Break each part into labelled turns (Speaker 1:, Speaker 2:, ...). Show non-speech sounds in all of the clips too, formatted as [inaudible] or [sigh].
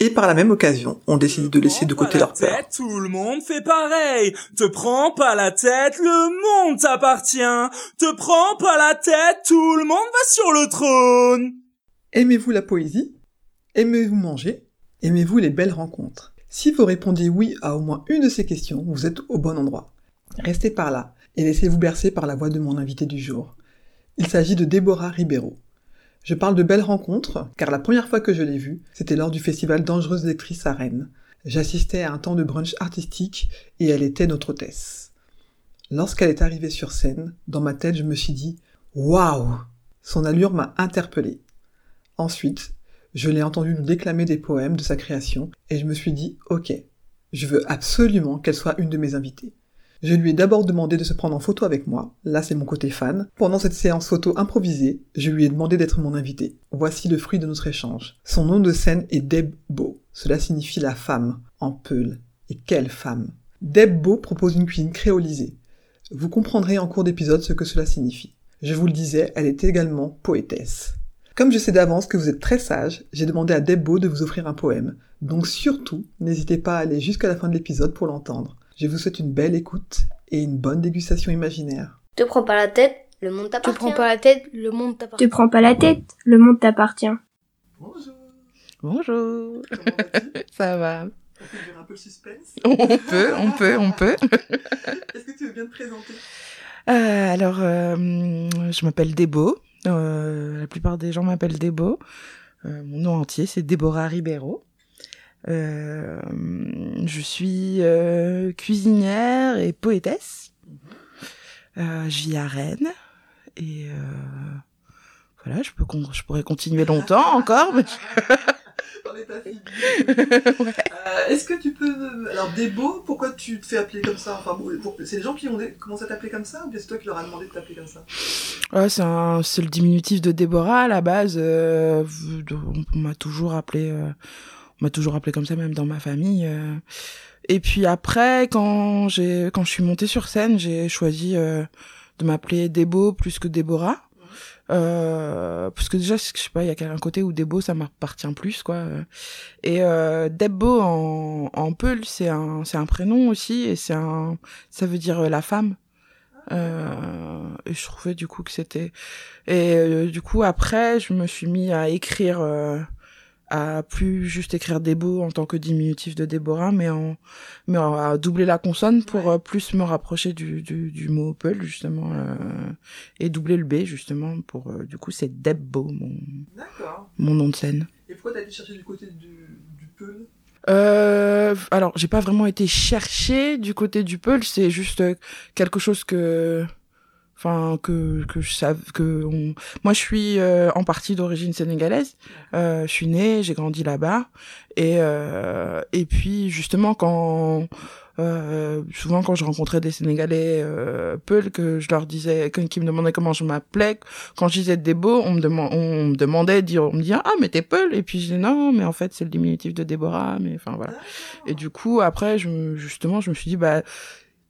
Speaker 1: Et par la même occasion, on décide de laisser de côté leur peur.
Speaker 2: Tout le monde fait pareil. Te prends pas la tête, le monde t'appartient. Te prends pas la tête, tout le monde va sur le trône.
Speaker 1: Aimez-vous la poésie? Aimez-vous manger? Aimez-vous les belles rencontres? Si vous répondez oui à au moins une de ces questions, vous êtes au bon endroit. Restez par là et laissez-vous bercer par la voix de mon invité du jour. Il s'agit de Déborah Ribeiro. Je parle de belles rencontres, car la première fois que je l'ai vue, c'était lors du festival Dangereuse Lectrice à Rennes. J'assistais à un temps de brunch artistique et elle était notre hôtesse. Lorsqu'elle est arrivée sur scène, dans ma tête, je me suis dit Waouh Son allure m'a interpellé. Ensuite, je l'ai entendue nous déclamer des poèmes de sa création et je me suis dit Ok, je veux absolument qu'elle soit une de mes invitées. Je lui ai d'abord demandé de se prendre en photo avec moi, là c'est mon côté fan. Pendant cette séance photo improvisée, je lui ai demandé d'être mon invité. Voici le fruit de notre échange. Son nom de scène est Deb. Cela signifie la femme, en peul. Et quelle femme? Deb propose une cuisine créolisée. Vous comprendrez en cours d'épisode ce que cela signifie. Je vous le disais, elle est également poétesse. Comme je sais d'avance que vous êtes très sage, j'ai demandé à Deb Beau de vous offrir un poème. Donc surtout, n'hésitez pas à aller jusqu'à la fin de l'épisode pour l'entendre. Je vous souhaite une belle écoute et une bonne dégustation imaginaire.
Speaker 3: Te prends pas la tête, le monde
Speaker 4: Te
Speaker 3: t'appartient.
Speaker 4: prends pas la tête, le monde
Speaker 5: Te
Speaker 4: t'appartient.
Speaker 5: prends pas la tête, le monde t'appartient.
Speaker 1: Bonjour
Speaker 6: Bonjour.
Speaker 1: Comment vas-tu? [laughs]
Speaker 6: Ça va.
Speaker 1: On peut dire un peu le suspense?
Speaker 6: On peut, on peut, on peut. [laughs]
Speaker 1: Est-ce que tu veux bien te présenter?
Speaker 6: Euh, alors, euh, je m'appelle Débo. Euh, la plupart des gens m'appellent Débo. Euh, mon nom entier, c'est Déborah Ribeiro. Euh, je suis euh, cuisinière et poétesse. Euh, je vis à Rennes. Et euh, voilà, je, peux con- je pourrais continuer longtemps [laughs] encore. mais-. [laughs] [laughs] Ouais.
Speaker 1: Euh, Est-ce que tu peux... Alors, Débo, pourquoi tu te fais appeler comme ça? Enfin, bon, pour- c'est les gens qui ont commencé à t'appeler comme ça ou bien c'est toi qui leur as demandé de t'appeler comme ça?
Speaker 6: Ouais, c'est un- c'est le diminutif de Déborah à la base. on m'a toujours appelé, m'a toujours appelé comme ça même dans ma famille. euh. Et puis après, quand j'ai, quand je suis montée sur scène, j'ai choisi euh, de m'appeler Débo plus que Déborah. Euh, parce que déjà, je sais pas, il y a un côté où Débo, ça m'appartient plus, quoi. Et euh, Debbo en, en Peul, c'est un, c'est un prénom aussi, et c'est un, ça veut dire euh, la femme. Euh, et je trouvais du coup que c'était et euh, du coup après je me suis mis à écrire euh, à plus juste écrire Débo en tant que diminutif de Déborah mais en mais à doubler la consonne pour euh, plus me rapprocher du du, du mot Peul justement euh, et doubler le B justement pour euh, du coup c'est Debbo mon mon nom de scène.
Speaker 1: Et pourquoi t'as été chercher du côté du, du Peul?
Speaker 6: Euh, alors, j'ai pas vraiment été chercher du côté du Peul, c'est juste euh, quelque chose que, enfin, que que je savais que on... moi je suis euh, en partie d'origine sénégalaise. Euh, je suis née, j'ai grandi là-bas, et euh, et puis justement quand euh, souvent quand je rencontrais des Sénégalais euh, Peul, que je leur disais, qui me demandaient comment je m'appelais, quand je disais Débo, on me, deman- on me demandait, dire, on me disait ah mais t'es Peul, et puis je disais non mais en fait c'est le diminutif de Déborah, mais enfin voilà. Et du coup après je me, justement je me suis dit bah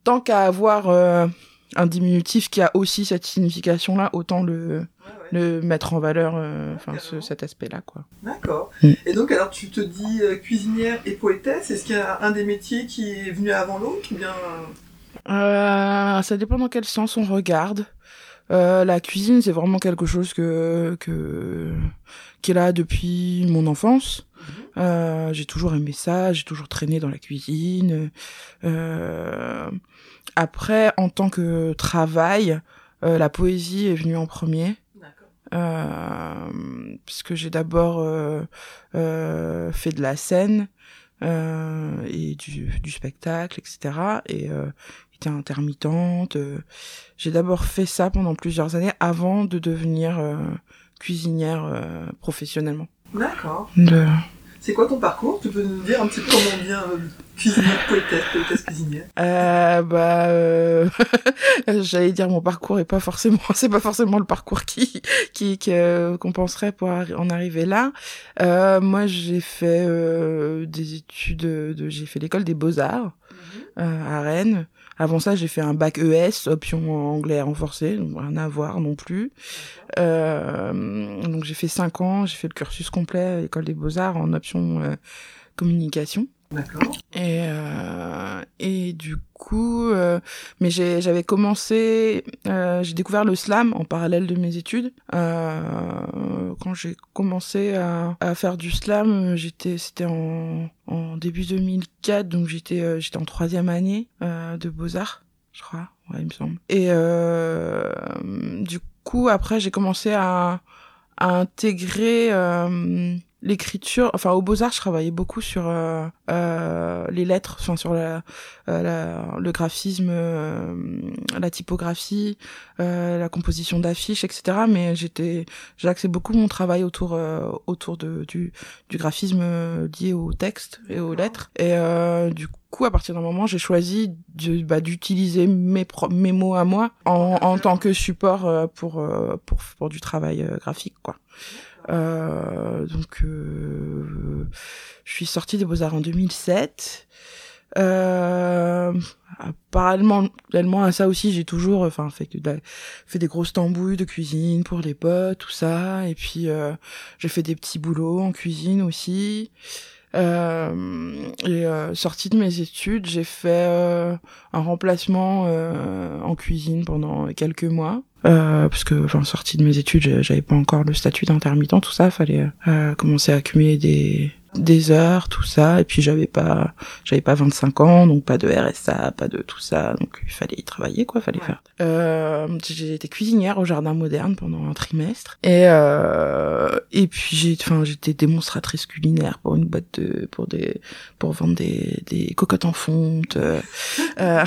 Speaker 6: tant qu'à avoir euh, un diminutif qui a aussi cette signification là, autant le le mettre en valeur, euh, enfin ce- cet aspect là quoi.
Speaker 1: D'accord.
Speaker 6: Mm.
Speaker 1: Et donc, alors, tu te dis euh, cuisinière et poétesse. Est-ce qu'il y a un des métiers qui est venu avant l'autre ou bien...
Speaker 6: Euh, ça dépend dans quel sens on regarde. La cuisine, c'est vraiment quelque chose que, que, qui est là depuis mon enfance. Euh, j'ai toujours aimé ça, j'ai toujours traîné dans la cuisine. Euh, après, en tant que travail, euh, la poésie est venue en premier. Euh, puisque j'ai d'abord euh, euh, fait de la scène euh, et du, du spectacle, etc. Et euh, était intermittente. j'ai d'abord fait ça pendant plusieurs années avant de devenir cuisinière euh, professionnellement.
Speaker 1: D'accord.
Speaker 6: De-
Speaker 1: C'est quoi ton parcours? Tu peux nous dire un petit peu comment on devient euh, cuisinière, poétesse, poétesse cuisinière
Speaker 6: Euh, bah, euh, [laughs] j'allais dire mon parcours est pas forcément, [laughs] c'est pas forcément le parcours qui, qui, que- qu'on penserait pour en arriver là. Euh, moi, j'ai fait euh, des études, de, j'ai fait l'école des beaux arts euh, à Rennes. Avant ça, j'ai fait un bac ES, option anglais renforcé, rien à voir non plus. Euh, donc j'ai fait cinq ans, j'ai fait le cursus complet à l'école des beaux arts en option euh, communication.
Speaker 1: D'accord.
Speaker 6: Et, euh, et du coup, euh, mais j'avais commencé, euh, j'ai découvert le slam en parallèle de mes études. Euh, quand j'ai commencé à, à faire du slam, j'étais, c'était en, en début 2004, donc j'étais, euh, j'étais en troisième année euh, de beaux arts, je crois, ouais, il me semble. Et du coup, après, j'ai commencé à, à intégrer l'écriture. Enfin, au Beaux-Arts, je travaillais beaucoup sur euh, euh, les lettres, enfin, sur la, euh, la- le graphisme, euh, la typographie, euh, la composition d'affiches, etc. Mais j'étais, j'axais beaucoup mon travail autour, autour de, du, du graphisme lié au texte et aux lettres. Et du coup, à partir d'un moment, j'ai choisi de, bah, d'utiliser mes, pro- mes mots à moi en, en tant que support pour, pour, pour du travail graphique, quoi. Euh, donc, euh, je suis sortie des Beaux-Arts en 2007. Euh, parallèlement, à ça aussi, j'ai toujours, enfin, fait, des grosses tambouilles de cuisine pour les potes, tout ça. Et puis, euh, j'ai fait des petits boulots en cuisine aussi. Euh, et euh, sortie de mes études, j'ai fait euh, un remplacement en cuisine pendant quelques mois. Euh, parce que, enfin, sortie de mes études, j'avais pas encore le statut d'intermittent, tout ça. Fallait euh, commencer à accumuler des des heures, tout ça. Et puis j'avais pas, j'avais pas 25 ans, donc pas de RSA, pas de tout ça. Donc il fallait y travailler, quoi. Fallait
Speaker 1: Ouais.
Speaker 6: faire. Euh, j'ai été cuisinière au jardin moderne pendant un trimestre. Et euh, et puis j'ai, enfin, j'étais démonstratrice culinaire pour une boîte de, pour des, pour vendre des des cocottes en fonte. euh, [laughs] euh,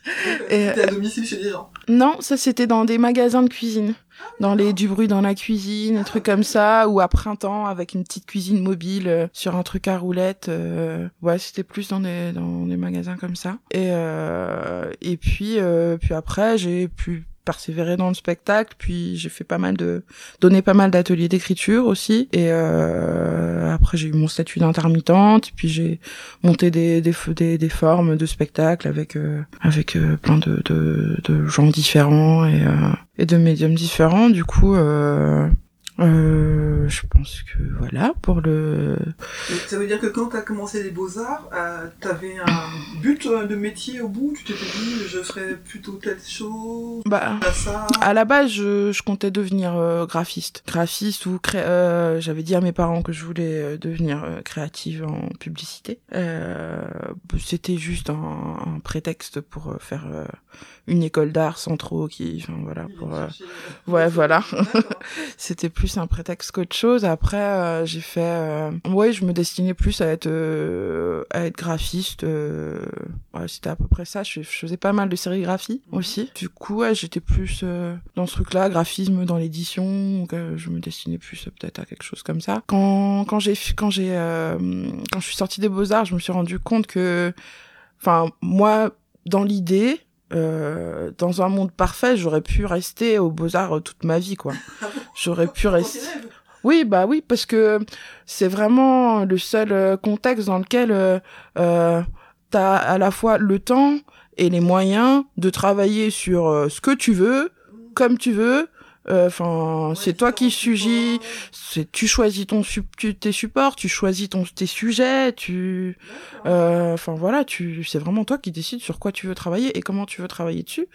Speaker 6: [laughs] et-
Speaker 1: à domicile chez les gens.
Speaker 6: non, ça c'était dans des magasins de cuisine. Dans les du bruit dans la cuisine, des trucs comme ça, ou à printemps avec une petite cuisine mobile euh, sur un truc à roulettes. euh, ouais, c'était plus dans des dans des magasins comme ça. Et euh, et puis euh, puis après j'ai pu persévérer dans le spectacle, puis j'ai fait pas mal de donné pas mal d'ateliers d'écriture aussi. Et euh, après j'ai eu mon statut d'intermittente, puis j'ai monté des des des, formes de spectacle avec euh, avec euh, plein de, de de gens différents et euh, et de médiums différents. Du coup, euh, je pense que voilà pour le.
Speaker 1: Donc, ça veut dire que quand t'as commencé les beaux-arts, euh, t'avais un but euh, de métier au bout Tu t'étais dit, je ferais plutôt telle chose,
Speaker 6: Bah,
Speaker 1: ça
Speaker 6: à la base, je, je comptais devenir euh, graphiste, graphiste ou cré... euh, j'avais dit à mes parents que je voulais devenir créative en publicité. Euh, C'était juste un, un prétexte pour faire une école d'art sans trop qui, enfin voilà, pour. euh, Ouais, voilà. [laughs] C'était plus un prétexte qu'autre chose. Après, euh, j'ai fait, euh... ouais, je me destinais plus à être, euh, à être graphiste. euh, Ouais, c'était à peu près ça. Je, je faisais pas mal de sérigraphie aussi. Du coup, ouais, j'étais plus dans ce truc-là, graphisme dans l'édition. je me destinais plus peut-être à quelque chose comme ça. Quand quand j'ai quand j'ai quand je suis sortie des beaux arts, je me suis rendu compte que, enfin, moi, dans l'idée. Euh, dans un monde parfait, j'aurais pu rester aux beaux-arts euh, toute ma vie, quoi. [laughs] J'aurais pu rester. Oui, bah oui, parce que c'est vraiment le seul euh, contexte dans lequel euh, euh, t'as à la fois le temps et les moyens de travailler sur euh, ce que tu veux, comme tu veux. Enfin, c'est toi qui sugis, c'est tu choisis ton tu, tes supports, tu choisis ton tes sujets, tu euh, enfin voilà, tu c'est vraiment toi qui décides sur quoi tu veux travailler et comment tu veux travailler dessus.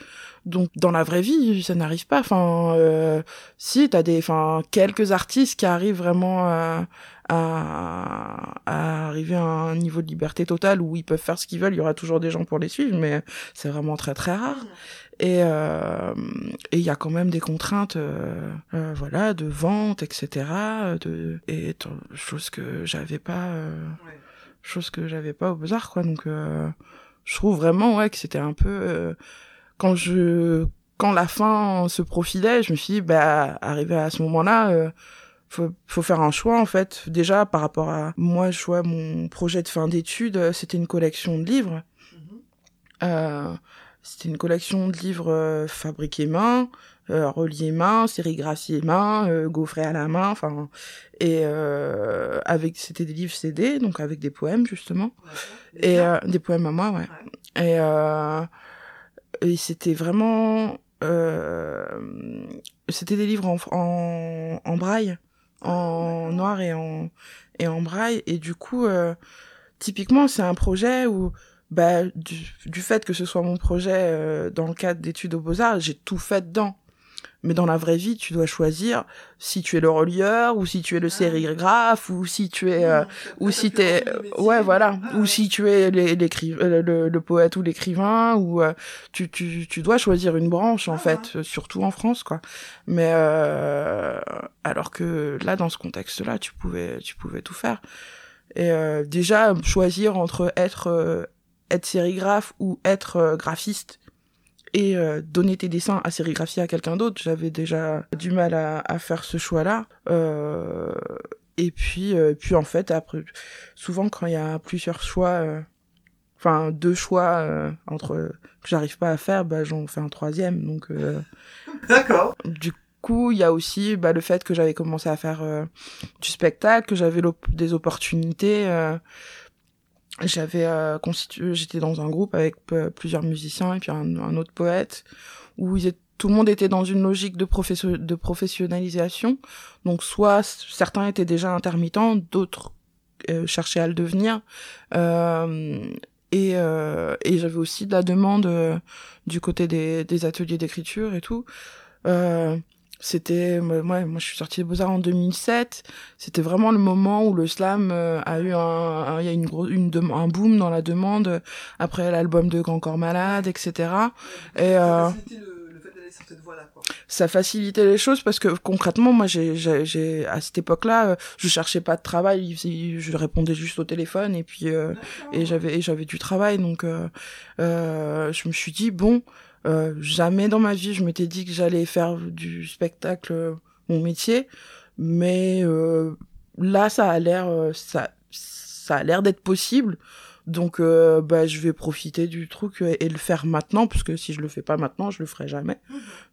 Speaker 6: Donc dans la vraie vie, ça n'arrive pas. Enfin, euh, si t'as des, enfin quelques artistes qui arrivent vraiment à, à, à arriver à un niveau de liberté totale où ils peuvent faire ce qu'ils veulent. Il y aura toujours des gens pour les suivre, mais c'est vraiment très très rare. Et euh, et il y a quand même des contraintes, euh, euh, voilà, de vente, etc. De et chose que j'avais pas. euh,
Speaker 1: Ouais.
Speaker 6: chose que j'avais pas au Beaux-Arts, quoi. Donc, euh, je trouve vraiment, ouais, que c'était un peu... euh, quand je... Quand la fin se profilait, je me suis dit, bah, arrivé à ce moment-là, euh, faut, faut faire un choix en fait. Déjà par rapport à moi, je vois mon projet de fin d'études, euh, c'était une collection de livres. Euh, c'était une collection de livres euh, fabriqués main, euh, reliés main, sérigraphiés main, euh, gaufrés à la main, enfin et euh, avec c'était des livres CD donc avec des poèmes justement. Et euh, des poèmes à moi ouais, et euh, et c'était vraiment euh, c'était des livres en, en, en braille en noir et en et en braille. Et du coup euh, typiquement c'est un projet où bah du, du fait que ce soit mon projet euh, dans le cadre d'études aux beaux-arts j'ai tout fait dedans. Mais dans la vraie vie tu dois choisir si tu es le relieur ou si tu es le sérigraphe ou si tu es euh, ou si t'es ouais voilà. Ou si tu es l'é- l'écri- euh, le, le poète ou l'écrivain ou euh, tu, tu tu dois choisir une branche en fait euh, surtout en France quoi. Mais euh, alors que là dans ce contexte là tu pouvais tu pouvais tout faire. Et euh, déjà choisir entre être euh, être sérigraphe ou être euh, graphiste et euh, donner tes dessins à sérigraphier à quelqu'un d'autre j'avais déjà du mal à, à faire ce choix là euh, et puis euh, puis en fait après souvent quand il y a plusieurs choix enfin deux choix entre que j'arrive pas à faire bah j'en fais un troisième donc [laughs]
Speaker 1: D'accord.
Speaker 6: du coup, il y a aussi bah, le fait que j'avais commencé à faire du spectacle, que j'avais des opportunités. J'avais euh, constitué, j'étais dans un groupe avec euh, plusieurs musiciens et puis un, autre poète où ils étaient- tout le monde était dans une logique de, professio- de professionnalisation. Donc, soit certains étaient déjà intermittents, d'autres euh, cherchaient à le devenir. Euh, et euh, et j'avais aussi de la demande du côté des, des ateliers d'écriture et tout. Euh, c'était moi moi moi, je suis sortie des beaux arts en 2007 c'était vraiment le moment où le slam euh, a eu un un- il y a une gros une un boom dans la demande euh, après l'album de Grand Corps Malade etc et euh,
Speaker 1: le, fait d'aller sur cette voie-là, quoi.
Speaker 6: ça facilitait les choses parce que concrètement moi j'ai j'ai j'ai- à cette époque-là euh, je cherchais pas de travail. Il- je répondais juste au téléphone et puis euh, et j'avais j'avais du travail. Donc euh, euh, je me suis dit bon euh, jamais dans ma vie je m'étais dit que j'allais faire du spectacle euh, mon métier. Mais euh, là ça a l'air ça ça a l'air d'être possible donc euh, bah je vais profiter du truc et, et le faire maintenant parce que si je le fais pas maintenant je le ferai jamais.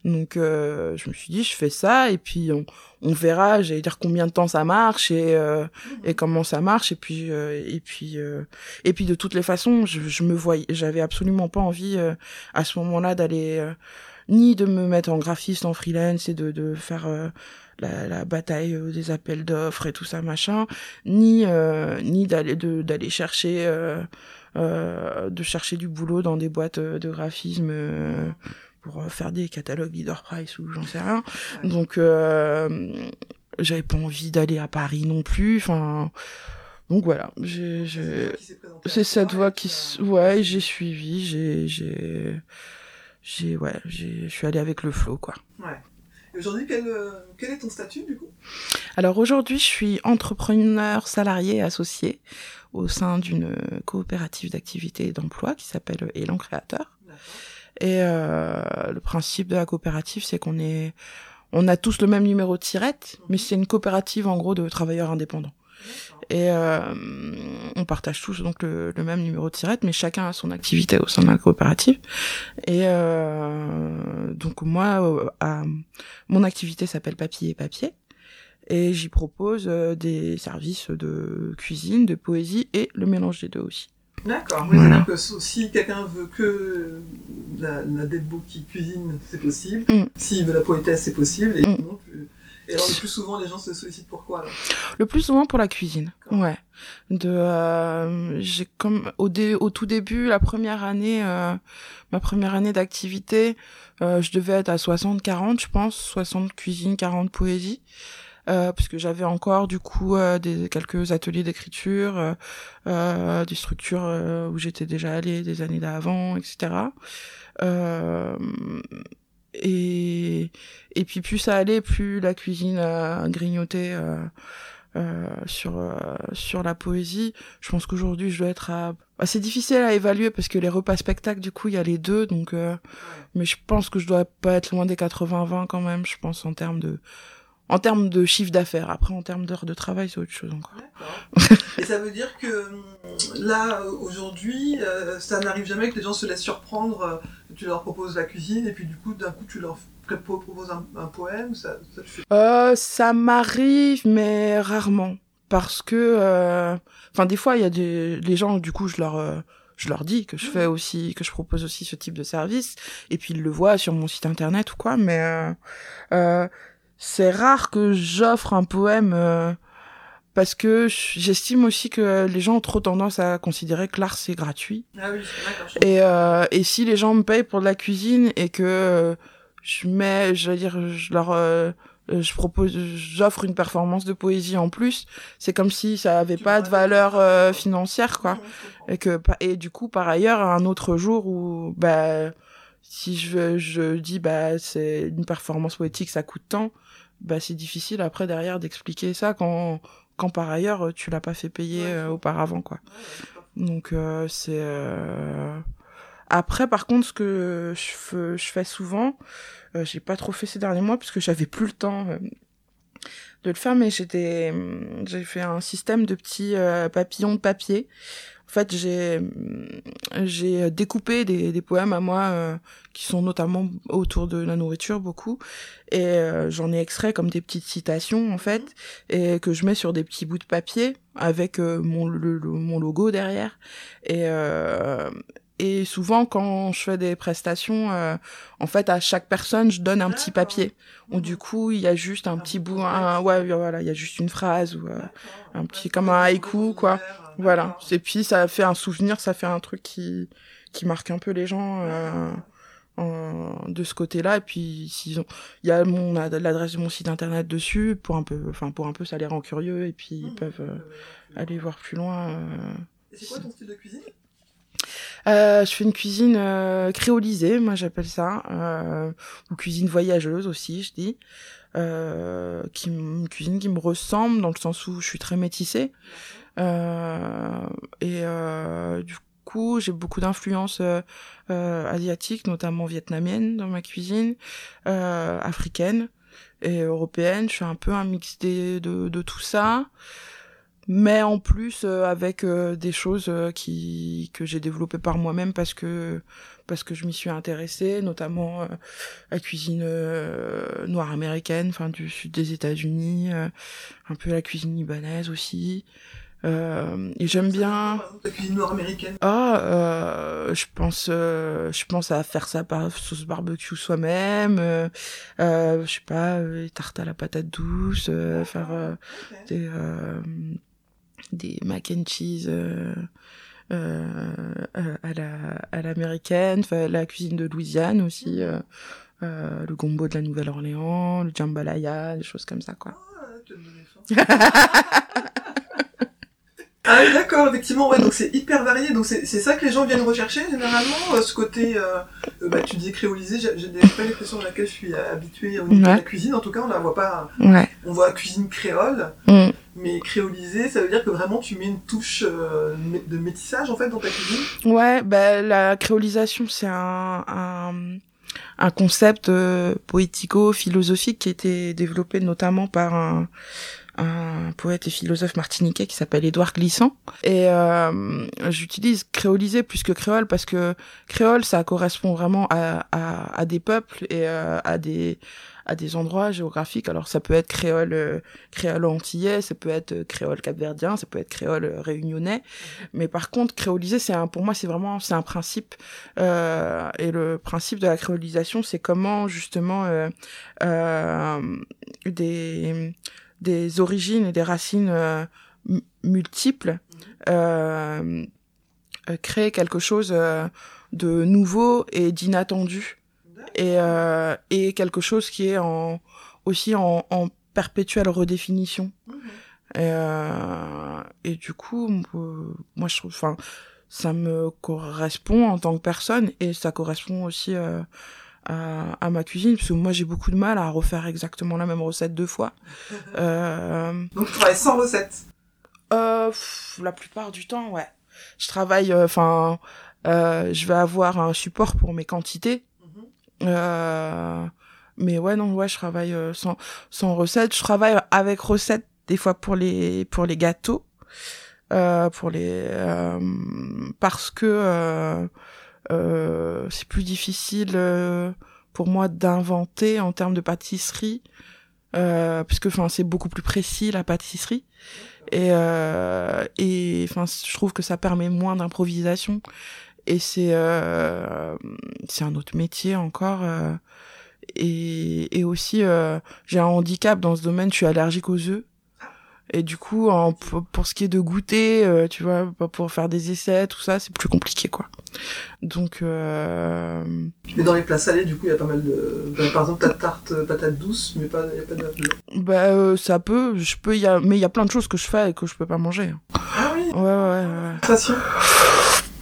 Speaker 6: Donc euh, je me suis dit je fais ça et puis on, on verra. J'allais dire combien de temps ça marche et euh, et comment ça marche. Et puis euh, et puis euh, et puis de toutes les façons je, je me voyais j'avais absolument pas envie euh, à ce moment-là d'aller euh, ni de me mettre en graphiste en freelance et de de faire euh, la, la bataille euh, des appels d'offres et tout ça machin ni euh, ni d'aller de d'aller chercher euh, de chercher du boulot dans des boîtes de graphisme pour faire des catalogues leader price ou j'en sais rien. Donc j'avais pas envie d'aller à Paris non plus enfin donc voilà. J'ai c'est cette voie qui ouais j'ai suivi j'ai j'ai j'ai ouais j'ai je suis allée avec le flow quoi.
Speaker 1: Ouais. Aujourd'hui, quel, euh, quel est ton statut, du coup?
Speaker 6: Alors aujourd'hui, je suis entrepreneur salarié et associé au sein d'une coopérative d'activité et d'emploi qui s'appelle Élan Créateur. Et euh, le principe de la coopérative, c'est qu'on est, on a tous le même numéro de tirette, mais c'est une coopérative en gros de travailleurs indépendants. Et euh, on partage tous donc le, le même numéro de tirette, mais chacun a son activité au sein de la coopérative. Et euh, donc moi, euh, à- mon activité s'appelle Papier et Papier et j'y propose euh, des services de cuisine, de poésie et le mélange des deux aussi.
Speaker 1: D'accord.
Speaker 6: Voilà.
Speaker 1: si quelqu'un veut que la, la qui cuisine, c'est possible.
Speaker 6: Mm.
Speaker 1: S'il veut la poétesse, c'est possible. Et,
Speaker 6: Mm.
Speaker 1: Et alors, le plus souvent, les gens se sollicitent pourquoi alors?
Speaker 6: Le plus souvent pour la cuisine. Ouais. De euh, j'ai comme au dé, au tout début la première année euh, ma première année d'activité, euh, je devais être à 60 40 je pense, 60 cuisine, 40 poésie. Euh, parce que j'avais encore du coup euh, des quelques ateliers d'écriture, euh, euh, des structures euh, où j'étais déjà allée des années d'avant, etc. Et et puis plus ça allait, plus la cuisine a grignoté euh, euh, sur euh, sur la poésie. Je pense qu'aujourd'hui je dois être à. Ah, c'est difficile à évaluer parce que les repas spectacles du coup il y a les deux donc. euh, Mais je pense que je dois pas être loin des 80-20 quand même. Je pense en termes de en termes de chiffre d'affaires. Après, en termes d'heures de travail, c'est autre chose encore.
Speaker 1: Et ça veut dire que hum, là, aujourd'hui, euh, ça n'arrive jamais que les gens se laissent surprendre. euh, Tu leur proposes la cuisine et puis du coup, d'un coup, tu leur proposes un, un poème. Ça, ça fait...
Speaker 6: Euh, ça m'arrive, mais rarement. Parce que, euh, enfin, des fois, il y a des, les gens, du coup, je leur, je leur dis que je fais aussi, que je propose aussi ce type de service, et puis ils le voient sur mon site internet ou quoi, mais euh, euh, c'est rare que j'offre un poème euh, parce que j'estime aussi que les gens ont trop tendance à considérer que l'art c'est gratuit.
Speaker 1: Ah oui, je
Speaker 6: Et, euh, et si les gens me payent pour de la cuisine et que euh, je mets, je veux dire, je leur, euh, euh, je propose, j'offre une performance de poésie en plus, c'est comme si ça avait
Speaker 1: Tu
Speaker 6: pas de valeur financière, quoi.
Speaker 1: Ouais.
Speaker 6: Et que, et du coup, par ailleurs, un autre jour où, bah, si je, je dis, bah, c'est une performance poétique, ça coûte tant, bah, c'est difficile après derrière d'expliquer ça quand, quand par ailleurs tu l'as pas fait payer
Speaker 1: Ouais,
Speaker 6: euh, auparavant, quoi.
Speaker 1: Ouais.
Speaker 6: Donc euh, c'est euh... après par contre ce que je fais, je fais souvent, euh, j'ai pas trop fait ces derniers mois parce que j'avais plus le temps euh, de le faire, mais j'étais j'ai fait un système de petits euh, papillons de papier. En fait, j'ai j'ai découpé des, des poèmes à moi euh, qui sont notamment autour de la nourriture beaucoup. Et euh, j'en ai extrait comme des petites citations en fait et que je mets sur des petits bouts de papier avec euh, mon le- le- mon logo derrière. Et euh, et souvent quand je fais des prestations euh, en fait à chaque personne je donne un petit papier. Où du coup il y a juste un petit
Speaker 1: bout
Speaker 6: un, ouais voilà il y a juste une phrase ou euh, un petit- comme un haïku, quoi. Voilà. Et puis ça fait un souvenir ça fait un truc qui qui marque un peu les gens euh, en- de ce côté-là. Et puis s'ils ont il y a mon ad- l'adresse de mon site internet dessus pour un peu enfin pour un peu ça les rend curieux. Et puis ils
Speaker 1: Mmh.
Speaker 6: peuvent euh, aller voir plus loin euh.
Speaker 1: Et c'est quoi ton style de cuisine?
Speaker 6: Euh, je fais une cuisine euh, créolisée moi j'appelle ça euh, ou cuisine voyageuse aussi je dis euh, qui une cuisine qui me ressemble dans le sens où je suis très métissée et euh, du coup j'ai beaucoup d'influences euh, euh, asiatiques notamment vietnamiennes dans ma cuisine euh, africaine et européenne je suis un peu un mix des, de, de tout ça. Mais en plus euh, avec euh, des choses euh, qui que j'ai développées par moi-même parce que parce que je m'y suis intéressée notamment euh, la cuisine euh, noire américaine enfin du sud des États-Unis euh, un peu la cuisine libanaise aussi euh, et j'aime bien
Speaker 1: La cuisine nord-américaine.
Speaker 6: ah, euh, je pense, euh, je pense à faire ça par sauce barbecue soi-même. Je sais pas, les tartes à la patate douce, faire des des mac and cheese à la à l'américaine, la cuisine de Louisiane aussi. le gombo de la Nouvelle-Orléans, le jambalaya, des choses comme ça, quoi.
Speaker 1: Ah, [laughs] tu vas me donner faim. Ah oui, d'accord, effectivement, ouais, donc c'est hyper varié, donc c'est c'est ça que les gens viennent rechercher généralement, euh, ce côté, euh, euh, bah, tu disais créolisé, j'ai pas l'expression à laquelle je suis habituée au niveau de la cuisine, en tout cas on la voit pas,
Speaker 6: Ouais.
Speaker 1: on voit cuisine créole,
Speaker 6: Mm.
Speaker 1: mais créolisé, ça veut dire que vraiment tu mets une touche euh, de métissage en fait dans ta cuisine?
Speaker 6: Ouais, bah, la créolisation, c'est un, un, un concept euh, poético-philosophique qui a été développé notamment par un, un poète et philosophe martiniquais qui s'appelle Édouard Glissant. Et euh, j'utilise créolisé plus que créole parce que créole, ça correspond vraiment à, à, à des peuples et euh, à des à des endroits géographiques. Alors ça peut être créole euh, créole antillais, ça peut être euh, créole capverdien, ça peut être créole euh, réunionnais. Mais par contre, créoliser, c'est un, pour moi, c'est vraiment, c'est un principe. Et le principe de la créolisation, c'est comment justement des des origines et des racines euh, multiples euh, euh, créer quelque chose euh, de nouveau et d'inattendu. Et euh, et quelque chose qui est en aussi en, en perpétuelle redéfinition.
Speaker 1: Mhm.
Speaker 6: et, euh, et du coup, euh, moi, je trouve, enfin, ça me correspond en tant que personne et ça correspond aussi euh, à, à ma cuisine parce que moi, j'ai beaucoup de mal à refaire exactement la même recette deux fois. [laughs] Euh,
Speaker 1: Donc tu travailles sans recette.
Speaker 6: euh, pff, la plupart du temps, ouais. Je travaille, enfin, euh, je vais avoir un support pour mes quantités.
Speaker 1: Mhm.
Speaker 6: Euh, mais ouais, non, ouais, je travaille euh, sans, sans recette. Je travaille avec recette des fois pour les, pour les gâteaux. Euh, pour les euh, parce que euh, euh, c'est plus difficile euh, pour moi d'inventer en termes de pâtisserie euh, puisque enfin c'est beaucoup plus précis la pâtisserie. Et euh, et enfin je trouve que ça permet moins d'improvisation. Et c'est euh, c'est un autre métier encore euh, et et aussi euh, j'ai un handicap dans ce domaine je suis allergique aux œufs et du coup en, pour, ce qui est de goûter euh, tu vois pour faire des essais tout ça c'est plus compliqué quoi donc euh,
Speaker 1: Mais dans les plats salés, du coup, il y a pas mal de. bah, par exemple, ta tarte euh, patate douce, mais pas, y a pas de.
Speaker 6: bah euh, ça peut je peux y a mais il y a plein de choses que je fais et que je peux pas manger
Speaker 1: Ah oui
Speaker 6: ouais ouais ouais
Speaker 1: Sensation.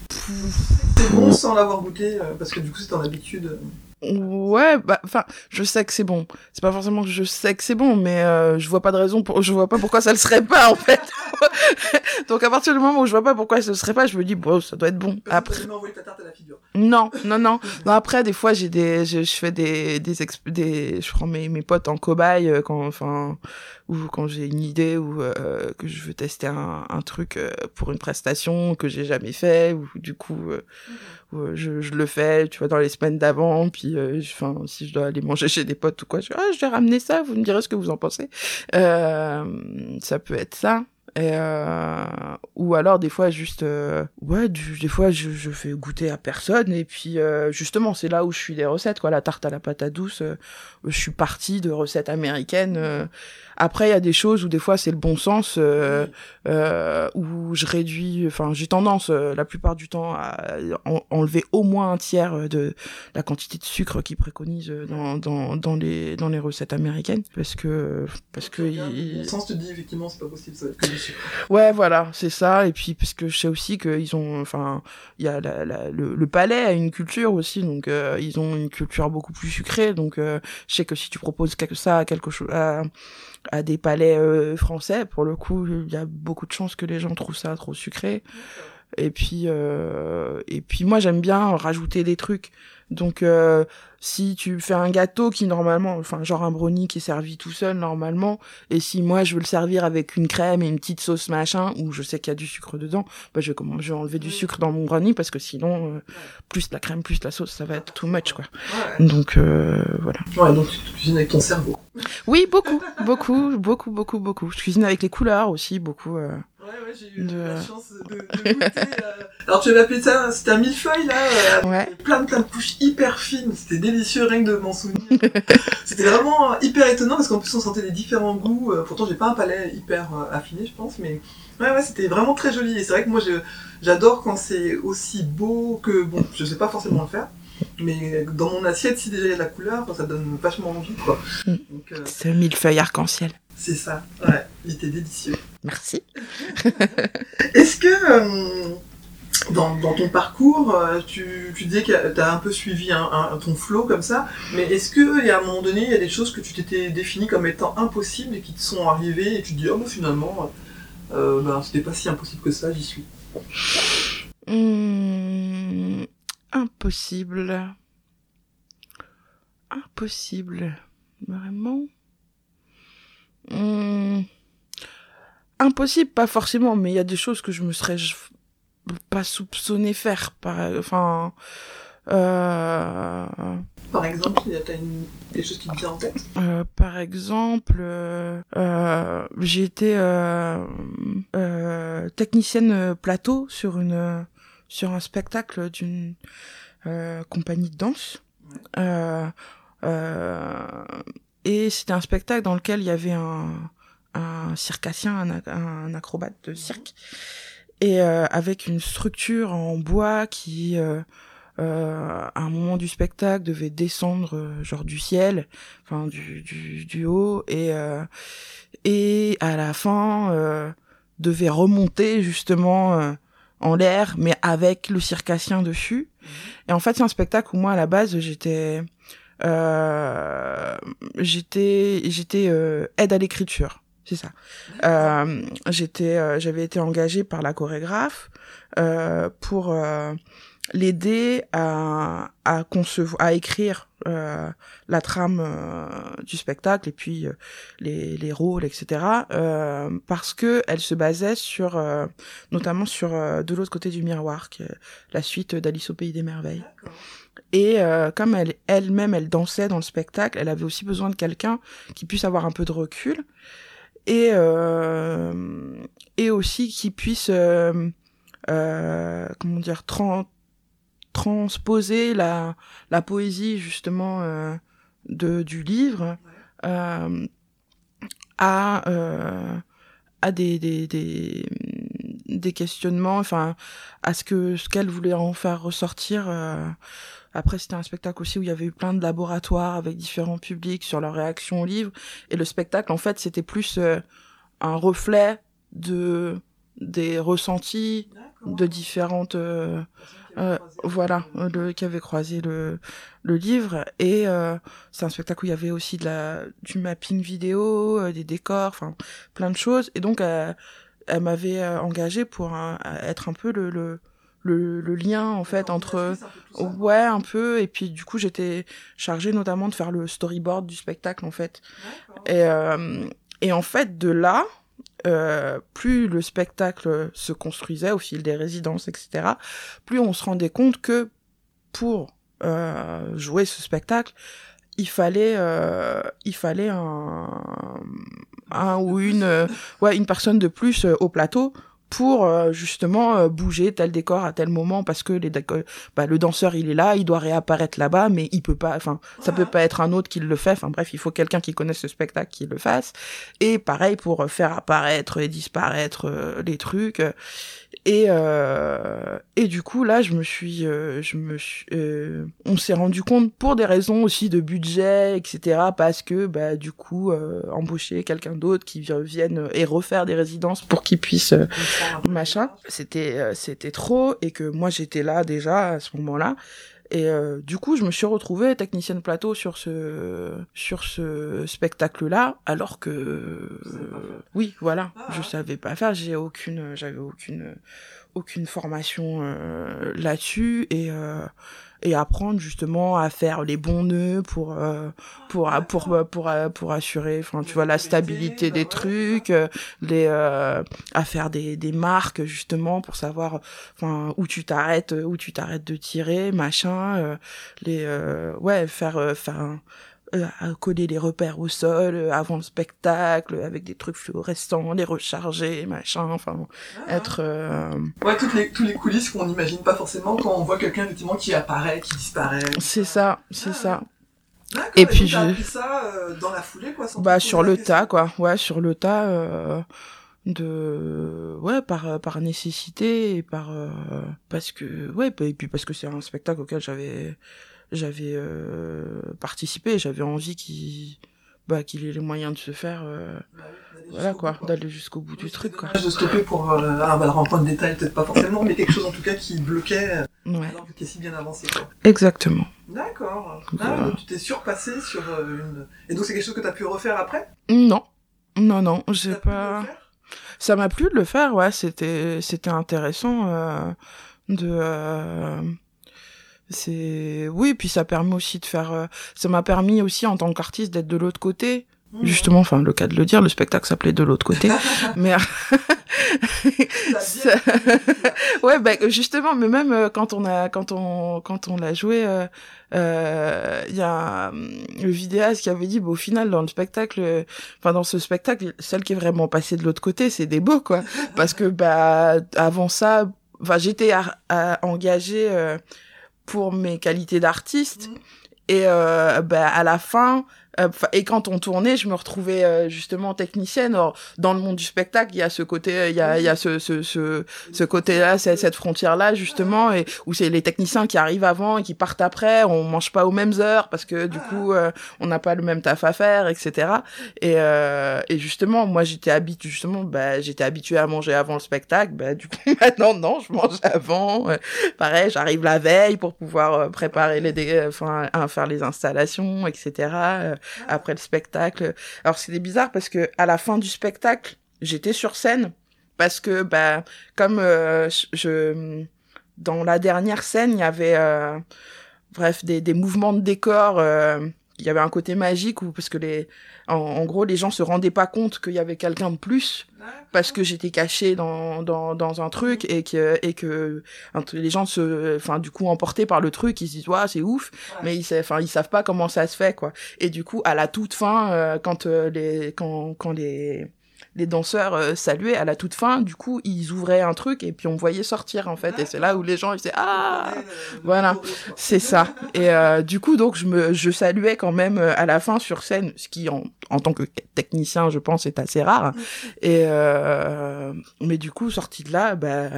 Speaker 1: C'est bon sans l'avoir goûté, parce que du coup, c'est en habitude.
Speaker 6: Ouais, bah, enfin, je sais que c'est bon. C'est pas forcément que je sais que c'est bon, mais euh, je vois pas de raison pour, je vois pas pourquoi ça le serait pas en fait. [laughs] Donc à partir du moment où je vois pas pourquoi ça le serait pas, je me dis bon, ça doit être bon. Après, non, non, non. [laughs] Non, après des fois j'ai des, je, je fais des, des, exp- des, je prends mes, mes potes en cobaye euh, quand, enfin, ou quand j'ai une idée ou euh, que je veux tester un, un truc euh, pour une prestation que j'ai jamais fait ou du coup euh, je, je le fais, tu vois, dans les semaines d'avant, puis euh, enfin si je dois aller manger chez des potes ou quoi, je, ah, je vais ramener ça, vous me direz ce que vous en pensez. Euh, ça peut être ça. Et euh, ou alors des fois juste euh, ouais du- des fois je, je fais goûter à personne et puis euh, justement c'est là où je suis des recettes quoi la tarte à la patate douce euh, je suis partie de recettes américaines euh. après il y a des choses où des fois c'est le bon sens euh, où je réduis enfin j'ai tendance euh, la plupart du temps à en- enlever au moins un tiers de la quantité de sucre qu'ils préconisent dans, dans, dans les dans les recettes américaines parce que parce que
Speaker 1: Le sens te dit, effectivement, c'est pas possible, ça va être. [laughs]
Speaker 6: Ouais, voilà, c'est ça. Et puis, parce que je sais aussi qu'ils ont, enfin, il y a la, la- le, le palais a une culture aussi, donc euh, ils ont une culture beaucoup plus sucrée. Donc, euh, je sais que si tu proposes quelque, ça à quelque chose, à, à des palais euh, français, pour le coup, il y a beaucoup de chances que les gens trouvent ça trop sucré. Et puis, euh, et puis moi j'aime bien rajouter des trucs. Donc, euh, si tu fais un gâteau qui normalement, enfin genre un brownie qui est servi tout seul normalement, et si moi je veux le servir avec une crème et une petite sauce machin, où je sais qu'il y a du sucre dedans, bah je vais, comment, je vais enlever du sucre dans mon brownie parce que sinon, euh, plus la crème, plus la sauce, ça va être too much quoi.
Speaker 1: Ouais.
Speaker 6: Donc euh, voilà.
Speaker 1: Ouais, donc tu cuisines avec ton cerveau.
Speaker 6: Oui, beaucoup, beaucoup, beaucoup, beaucoup, beaucoup. Je cuisine avec les couleurs aussi, beaucoup. euh.
Speaker 1: Ouais, ouais, j'ai eu
Speaker 6: De-
Speaker 1: la chance de, de [laughs] goûter. euh, Alors, tu avais appelé ça, c'était un millefeuille, là, euh,
Speaker 6: Ouais.
Speaker 1: plein de, plein de couches hyper fines. C'était délicieux, rien que de m'en souvenir. [laughs] c'était vraiment hyper étonnant parce qu'en plus, on sentait les différents goûts. Euh, Pourtant, j'ai pas un palais hyper affiné, je pense, mais ouais, ouais, c'était vraiment très joli. Et c'est vrai que moi, j'adore quand c'est aussi beau que, bon, je sais pas forcément le faire. Mais dans mon assiette, si déjà il y a de la couleur, ça donne vachement envie, quoi.
Speaker 6: Mm.
Speaker 1: Donc, euh,
Speaker 6: C'est un millefeuille arc-en-ciel.
Speaker 1: C'est ça. Ouais, il était délicieux.
Speaker 6: Merci. [laughs]
Speaker 1: Est-ce que euh, dans, dans ton parcours, euh, tu, tu disais que tu as un peu suivi un, un- ton flow comme ça, mais est-ce qu'il y a un moment donné, il y a des choses que tu t'étais défini comme étant impossibles et qui te sont arrivées et tu te dis, oh, bah, finalement, euh, ben, c'était pas si impossible que ça, j'y suis?
Speaker 6: Hmm, impossible. Impossible. Vraiment? Hmm, Impossible, pas forcément, mais il y a des choses que je me serais pas soupçonné faire. Par, enfin. Euh,
Speaker 1: Par exemple, il y a t'as une, des choses qui te viennent en tête?
Speaker 6: Euh, par exemple, euh, euh, j'ai été technicienne plateau sur une sur un spectacle d'une compagnie de danse. Et c'était un spectacle dans lequel il y avait un, un circassien, un, un acrobate de cirque, et euh, avec une structure en bois qui, euh, euh, à un moment du spectacle, devait descendre euh, genre du ciel, enfin du, du, du haut, et, euh, et à la fin euh, devait remonter justement euh, en l'air, mais avec le circassien dessus. Et en fait, c'est un spectacle où moi, à la base, j'étais j'étais j'étais euh, aide à l'écriture c'est ça. Euh, j'étais, euh, j'avais été engagée par la chorégraphe euh, pour euh, l'aider à, à concevoir, à écrire euh, la trame euh, du spectacle et puis euh, les, les rôles, etc. euh, parce que elle se basait sur, euh, notamment sur euh, de l'autre côté du miroir, qui est la suite d'Alice au pays des merveilles. Et euh, comme elle elle-même elle dansait dans le spectacle, elle avait aussi besoin de quelqu'un qui puisse avoir un peu de recul. Et euh, et aussi qui puisse euh, euh, comment dire tran- transposer la la poésie justement euh, de du livre euh, à euh, à des des des des questionnements enfin à ce que ce qu'elle voulait en faire ressortir euh, après, c'était un spectacle aussi où il y avait eu plein de laboratoires avec différents publics sur leur réaction au livre. Et le spectacle, en fait, c'était plus euh, un reflet de des ressentis de différentes euh, euh, voilà le, qui avaient croisé le le livre. Et euh, c'est un spectacle où il y avait aussi de la du mapping vidéo des décors enfin plein de choses. Et donc elle m'avait euh, engagé pour un- être un peu le, le le, le lien en fait entre ouais un peu. Et puis du coup j'étais chargée notamment de faire le storyboard du spectacle en fait. Et euh, et en fait de là euh, plus le spectacle se construisait au fil des résidences etc plus on se rendait compte que pour euh, jouer ce spectacle il fallait euh, il fallait un un ou une euh, ouais une personne de plus euh, au plateau pour euh, justement euh, bouger tel décor à tel moment parce que les bah, le danseur il est là il doit réapparaître là-bas mais il peut pas enfin ça peut pas être un autre qui le fait. Enfin bref il faut quelqu'un qui connaisse ce spectacle qui le fasse. Et pareil pour euh, faire apparaître et disparaître euh, les trucs et euh, et du coup là je me suis euh, je me suis euh, on s'est rendu compte pour des raisons aussi de budget etc parce que bah du coup euh, embaucher quelqu'un d'autre qui vienne et refaire des résidences pour qu'il puisse euh, machin c'était euh, c'était trop et que moi j'étais là déjà à ce moment-là et euh, du coup je me suis retrouvée technicienne plateau sur ce sur ce spectacle là alors que euh, oui voilà. Je savais pas faire j'ai aucune j'avais aucune aucune formation euh, là-dessus. Et euh, et apprendre justement à faire les bons nœuds pour euh, pour pour pour pour, pour assurer enfin tu vois la stabilité des trucs euh, les euh, à faire des des marques justement pour savoir enfin où tu t'arrêtes où tu t'arrêtes de tirer machin euh, les euh, ouais faire euh, faire un- euh, à coller les repères au sol euh, avant le spectacle avec des trucs fluorescents les recharger machin enfin bon, être euh,
Speaker 1: Ouais, toutes les, tous les coulisses qu'on n'imagine pas forcément quand on voit quelqu'un effectivement qui apparaît, qui disparaît.
Speaker 6: c'est ça c'est ça
Speaker 1: D'accord,
Speaker 6: Et
Speaker 1: donc
Speaker 6: puis
Speaker 1: appris ça euh, dans la foulée, quoi. sans
Speaker 6: bah sur le
Speaker 1: question.
Speaker 6: tas quoi ouais sur le tas euh, de ouais par par nécessité et par euh, parce que ouais et puis parce que c'est un spectacle auquel j'avais j'avais euh, participé j'avais envie qu'il bah qu'il ait les moyens de se faire euh,
Speaker 1: Bah oui,
Speaker 6: voilà
Speaker 1: jusqu'au
Speaker 6: quoi d'aller jusqu'au bout du truc quoi
Speaker 1: de stopper pour euh, bah, alors, un point de détail, peut-être pas forcément, mais quelque chose en tout cas qui bloquait euh,
Speaker 6: ouais
Speaker 1: alors que t'es si bien avancé. quoi.
Speaker 6: exactement
Speaker 1: D'accord. Ah, donc tu t'es surpassé sur une. Et donc c'est quelque chose que t'as pu refaire après?
Speaker 6: Non non non j'ai
Speaker 1: pu
Speaker 6: pas
Speaker 1: le faire?
Speaker 6: Ça m'a plu de le faire ouais c'était c'était intéressant de c'est oui puis ça permet aussi de faire euh, ça m'a permis aussi en tant qu'artiste d'être de l'autre côté.
Speaker 1: Mmh.
Speaker 6: justement enfin le cas de le dire le spectacle s'appelait de l'autre côté. [laughs] Mais
Speaker 1: T'as
Speaker 6: ça-
Speaker 1: bien [laughs]
Speaker 6: ouais bah justement mais même euh, quand on a quand on quand on l'a joué euh, euh, il y a hum, le vidéaste qui avait dit bah, au final dans le spectacle euh, enfin dans ce spectacle celle qui est vraiment passée de l'autre côté c'est des beaux quoi. [laughs] Parce que bah avant ça enfin j'étais engagée euh, pour mes qualités d'artiste
Speaker 1: Mhm.
Speaker 6: et euh, bah, à la fin euh, et quand on tournait je me retrouvais euh, justement technicienne. Or, dans le monde du spectacle il y a ce côté il y a il y a ce ce ce, ce côté là cette, cette frontière là justement où c'est les techniciens qui arrivent avant et qui partent après. On mange pas aux mêmes heures parce que du coup euh, on n'a pas le même taf à faire etc et euh, et justement moi j'étais habituée justement bah j'étais habituée à manger avant le spectacle. Bah du coup [laughs] maintenant non je mange avant. Euh, pareil j'arrive la veille pour pouvoir euh, préparer les enfin euh, faire les installations etc euh, après le spectacle. Alors c'était bizarre parce que à la fin du spectacle, j'étais sur scène parce que bah comme euh, je dans la dernière scène, il y avait euh, bref des, des mouvements de décor euh, il y avait un côté magique où parce que les en, en gros les gens se rendaient pas compte qu'il y avait quelqu'un de plus parce que j'étais caché dans, dans dans un truc et que et que les gens se enfin du coup emportés par le truc ils se disent ouais c'est ouf. Mais ils enfin ils savent pas comment ça se fait quoi. Et du coup à la toute fin euh, quand euh, les quand quand les les danseurs euh, saluaient à la toute fin. Du coup, ils ouvraient un truc et puis on voyait sortir en fait. Et c'est là où les gens ils disaient ah voilà, c'est ça. Et euh, du coup donc je me je saluais quand même euh, à la fin sur scène, ce qui en en tant que technicien je pense est assez rare. Et euh, mais du coup sorti de là, bah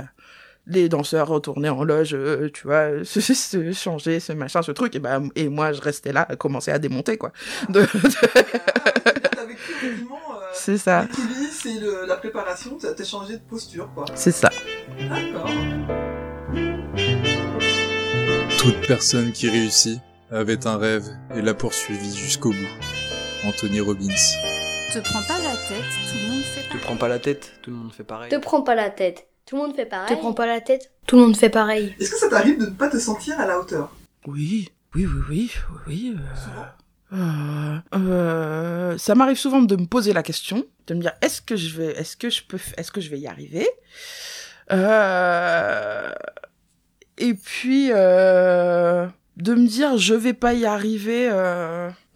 Speaker 6: les danseurs retournaient en loge, euh, tu vois, [laughs] se, se changer, ce machin, ce truc, et bah, et moi je restais là, à commencer à démonter quoi. De, de... [laughs] c'est ça.
Speaker 1: Les coulisses et le, la préparation, t'as changé de posture, quoi.
Speaker 6: C'est ça.
Speaker 1: D'accord.
Speaker 7: Toute personne qui réussit avait un rêve et l'a poursuivi jusqu'au bout. Anthony Robbins.
Speaker 8: Te prends pas la tête, tout le monde fait
Speaker 9: Te prends pas la tête, tout le monde fait pareil.
Speaker 3: Te prends pas la tête. Tout le monde fait pareil.
Speaker 5: Te prends pas la tête, tout le monde fait pareil.
Speaker 1: Est-ce que ça t'arrive de ne pas te sentir à la hauteur?
Speaker 6: Oui, oui, oui, oui, oui. Euh... Euh, euh, ça m'arrive souvent de me poser la question, de me dire est-ce que je vais, est-ce que je peux, est-ce que je vais y arriver? Euh, Et puis euh, de me dire je vais pas y arriver.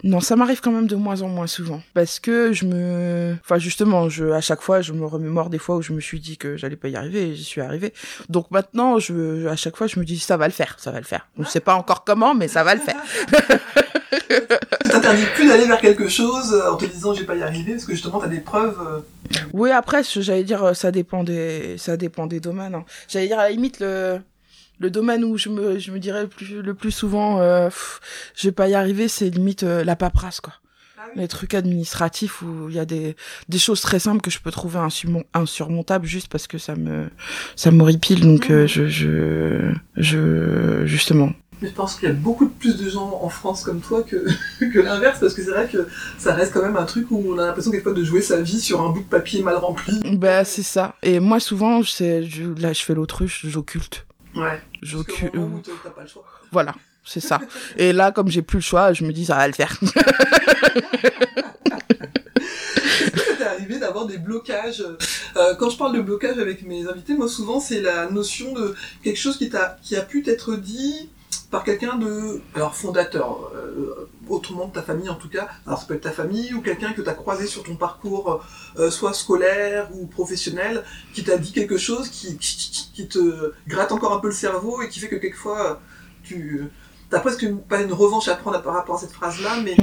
Speaker 6: Euh, non, ça m'arrive quand même de moins en moins souvent parce que je me, enfin justement, je à chaque fois je me remémore des fois où je me suis dit que j'allais pas y arriver et j'y suis arrivé. Donc maintenant, je à chaque fois je me dis ça va le faire, ça va le faire. Je sais pas encore comment, mais ça va le faire. [laughs]
Speaker 1: ça t'interdit plus d'aller vers quelque chose en te disant je vais pas y arriver parce que justement t'as des preuves. euh,
Speaker 6: Oui, après, j'allais dire, ça dépend des, ça dépend des domaines. hein. J'allais dire, à la limite, le, le domaine où je me, je me dirais le plus, le plus souvent, euh, pff, je vais pas y arriver, c'est limite euh, la paperasse, quoi. Les trucs administratifs où il y a des, des choses très simples que je peux trouver insurmon- insurmontables juste parce que ça me, ça m'horripile. Donc, euh, je, je, je, justement.
Speaker 1: Mais je pense qu'il y a beaucoup plus de gens en France comme toi que, [laughs] que l'inverse, parce que c'est vrai que ça reste quand même un truc où on a l'impression quelquefois de jouer sa vie sur un bout de papier mal rempli.
Speaker 6: Bah, c'est ça. Et moi, souvent, c'est, je, là, je fais l'autruche, j'occulte.
Speaker 1: Ouais. Parce qu'au moment où t'as pas le choix. [laughs]
Speaker 6: Voilà, c'est ça. Et là, comme j'ai plus le choix, je me dis ça va le faire.
Speaker 1: Est-ce que ça t'est arrivé d'avoir des blocages euh, Quand je parle de blocage avec mes invités, moi souvent c'est la notion de quelque chose qui, t'a, qui a pu t'être dit par quelqu'un de alors fondateur, euh, autrement de ta famille en tout cas. Alors ça peut être ta famille ou quelqu'un que t'as croisé sur ton parcours, euh, soit scolaire ou professionnel, qui t'a dit quelque chose qui, qui, qui te gratte encore un peu le cerveau et qui fait que quelquefois tu t'as presque une, pas une revanche à prendre par rapport à cette phrase-là, mais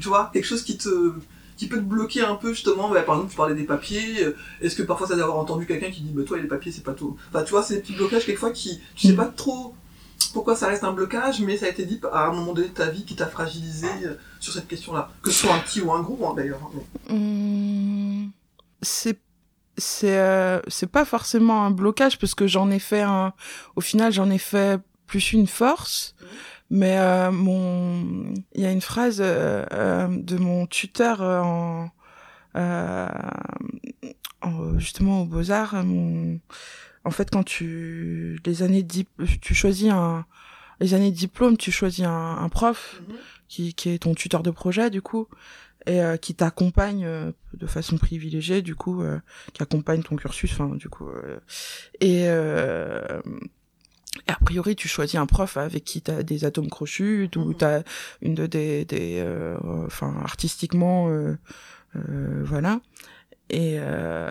Speaker 1: tu vois quelque chose qui te qui peut te bloquer un peu justement. Bah, par exemple tu parlais des papiers. Euh, est-ce que parfois ça d'avoir entendu quelqu'un qui dit bah toi les papiers c'est pas tout. Enfin tu vois c'est des petits blocages quelquefois qui tu sais pas trop pourquoi ça reste un blocage mais ça a été dit à un moment donné de ta vie qui t'a fragilisé euh, sur cette question là que ce soit un petit ou un gros hein, d'ailleurs hein,
Speaker 6: Hum, c'est euh, c'est pas forcément un blocage parce que j'en ai fait un au final j'en ai fait plus une force. Mais euh, il y a une phrase de mon tuteur en, en- justement aux beaux arts en fait quand tu les années tu choisis un les années de diplôme tu choisis un, un prof qui qui est ton tuteur de projet du coup et euh, qui t'accompagne euh, de façon privilégiée du coup euh, qui accompagne ton cursus enfin du coup et et a priori tu choisis un prof avec qui t'as des atomes crochus ou t'as une de des des enfin artistiquement voilà et euh,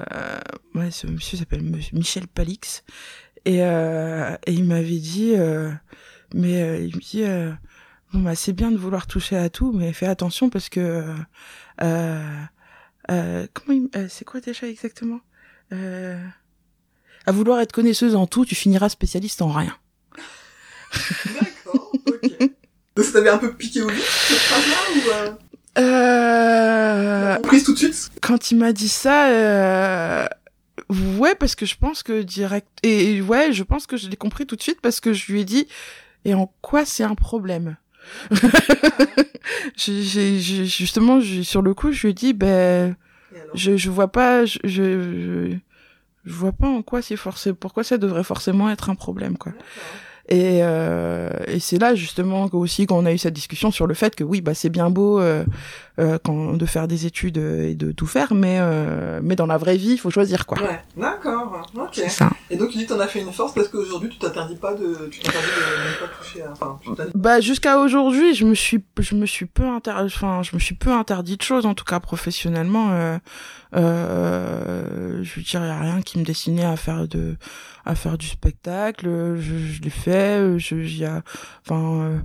Speaker 6: ouais ce monsieur s'appelle Michel Palix. Et euh, et il m'avait dit euh, mais il me dit bon bah c'est bien de vouloir toucher à tout mais fais attention parce que comment c'est quoi déjà exactement? À vouloir être connaisseuse en tout tu finiras spécialiste en rien.
Speaker 1: D'accord, ok. Donc ça t'avait un peu piqué au vif, cette phrase-là, ou euh, comprise tout de suite?
Speaker 6: Quand il m'a dit ça euh, ouais parce que je pense que direct et ouais je pense que je l'ai compris tout de suite parce que je lui ai dit et en quoi c'est un problème? [laughs] Justement, sur le coup, je lui ai dit, ben, je, je vois pas, je, je, je, je vois pas en quoi c'est forcé, pourquoi ça devrait forcément être un problème, quoi. Et, euh, et c'est là justement aussi qu'on a eu cette discussion sur le fait que oui bah c'est bien beau euh, euh, quand, de faire des études euh, et de tout faire mais euh, mais dans la vraie vie il faut choisir quoi.
Speaker 1: Ouais, d'accord, ok.
Speaker 6: c'est ça.
Speaker 1: Et donc tu dis que t'en as fait une force parce qu'aujourd'hui tu t'interdis pas de, tu t'interdis de pas toucher à, enfin, tu
Speaker 6: bah jusqu'à aujourd'hui je me suis je me suis peu inter enfin je me suis peu interdit de choses en tout cas professionnellement euh, je veux dire y a rien qui me destinait à faire de à faire du spectacle. Je, je l'ai fait je y a enfin euh,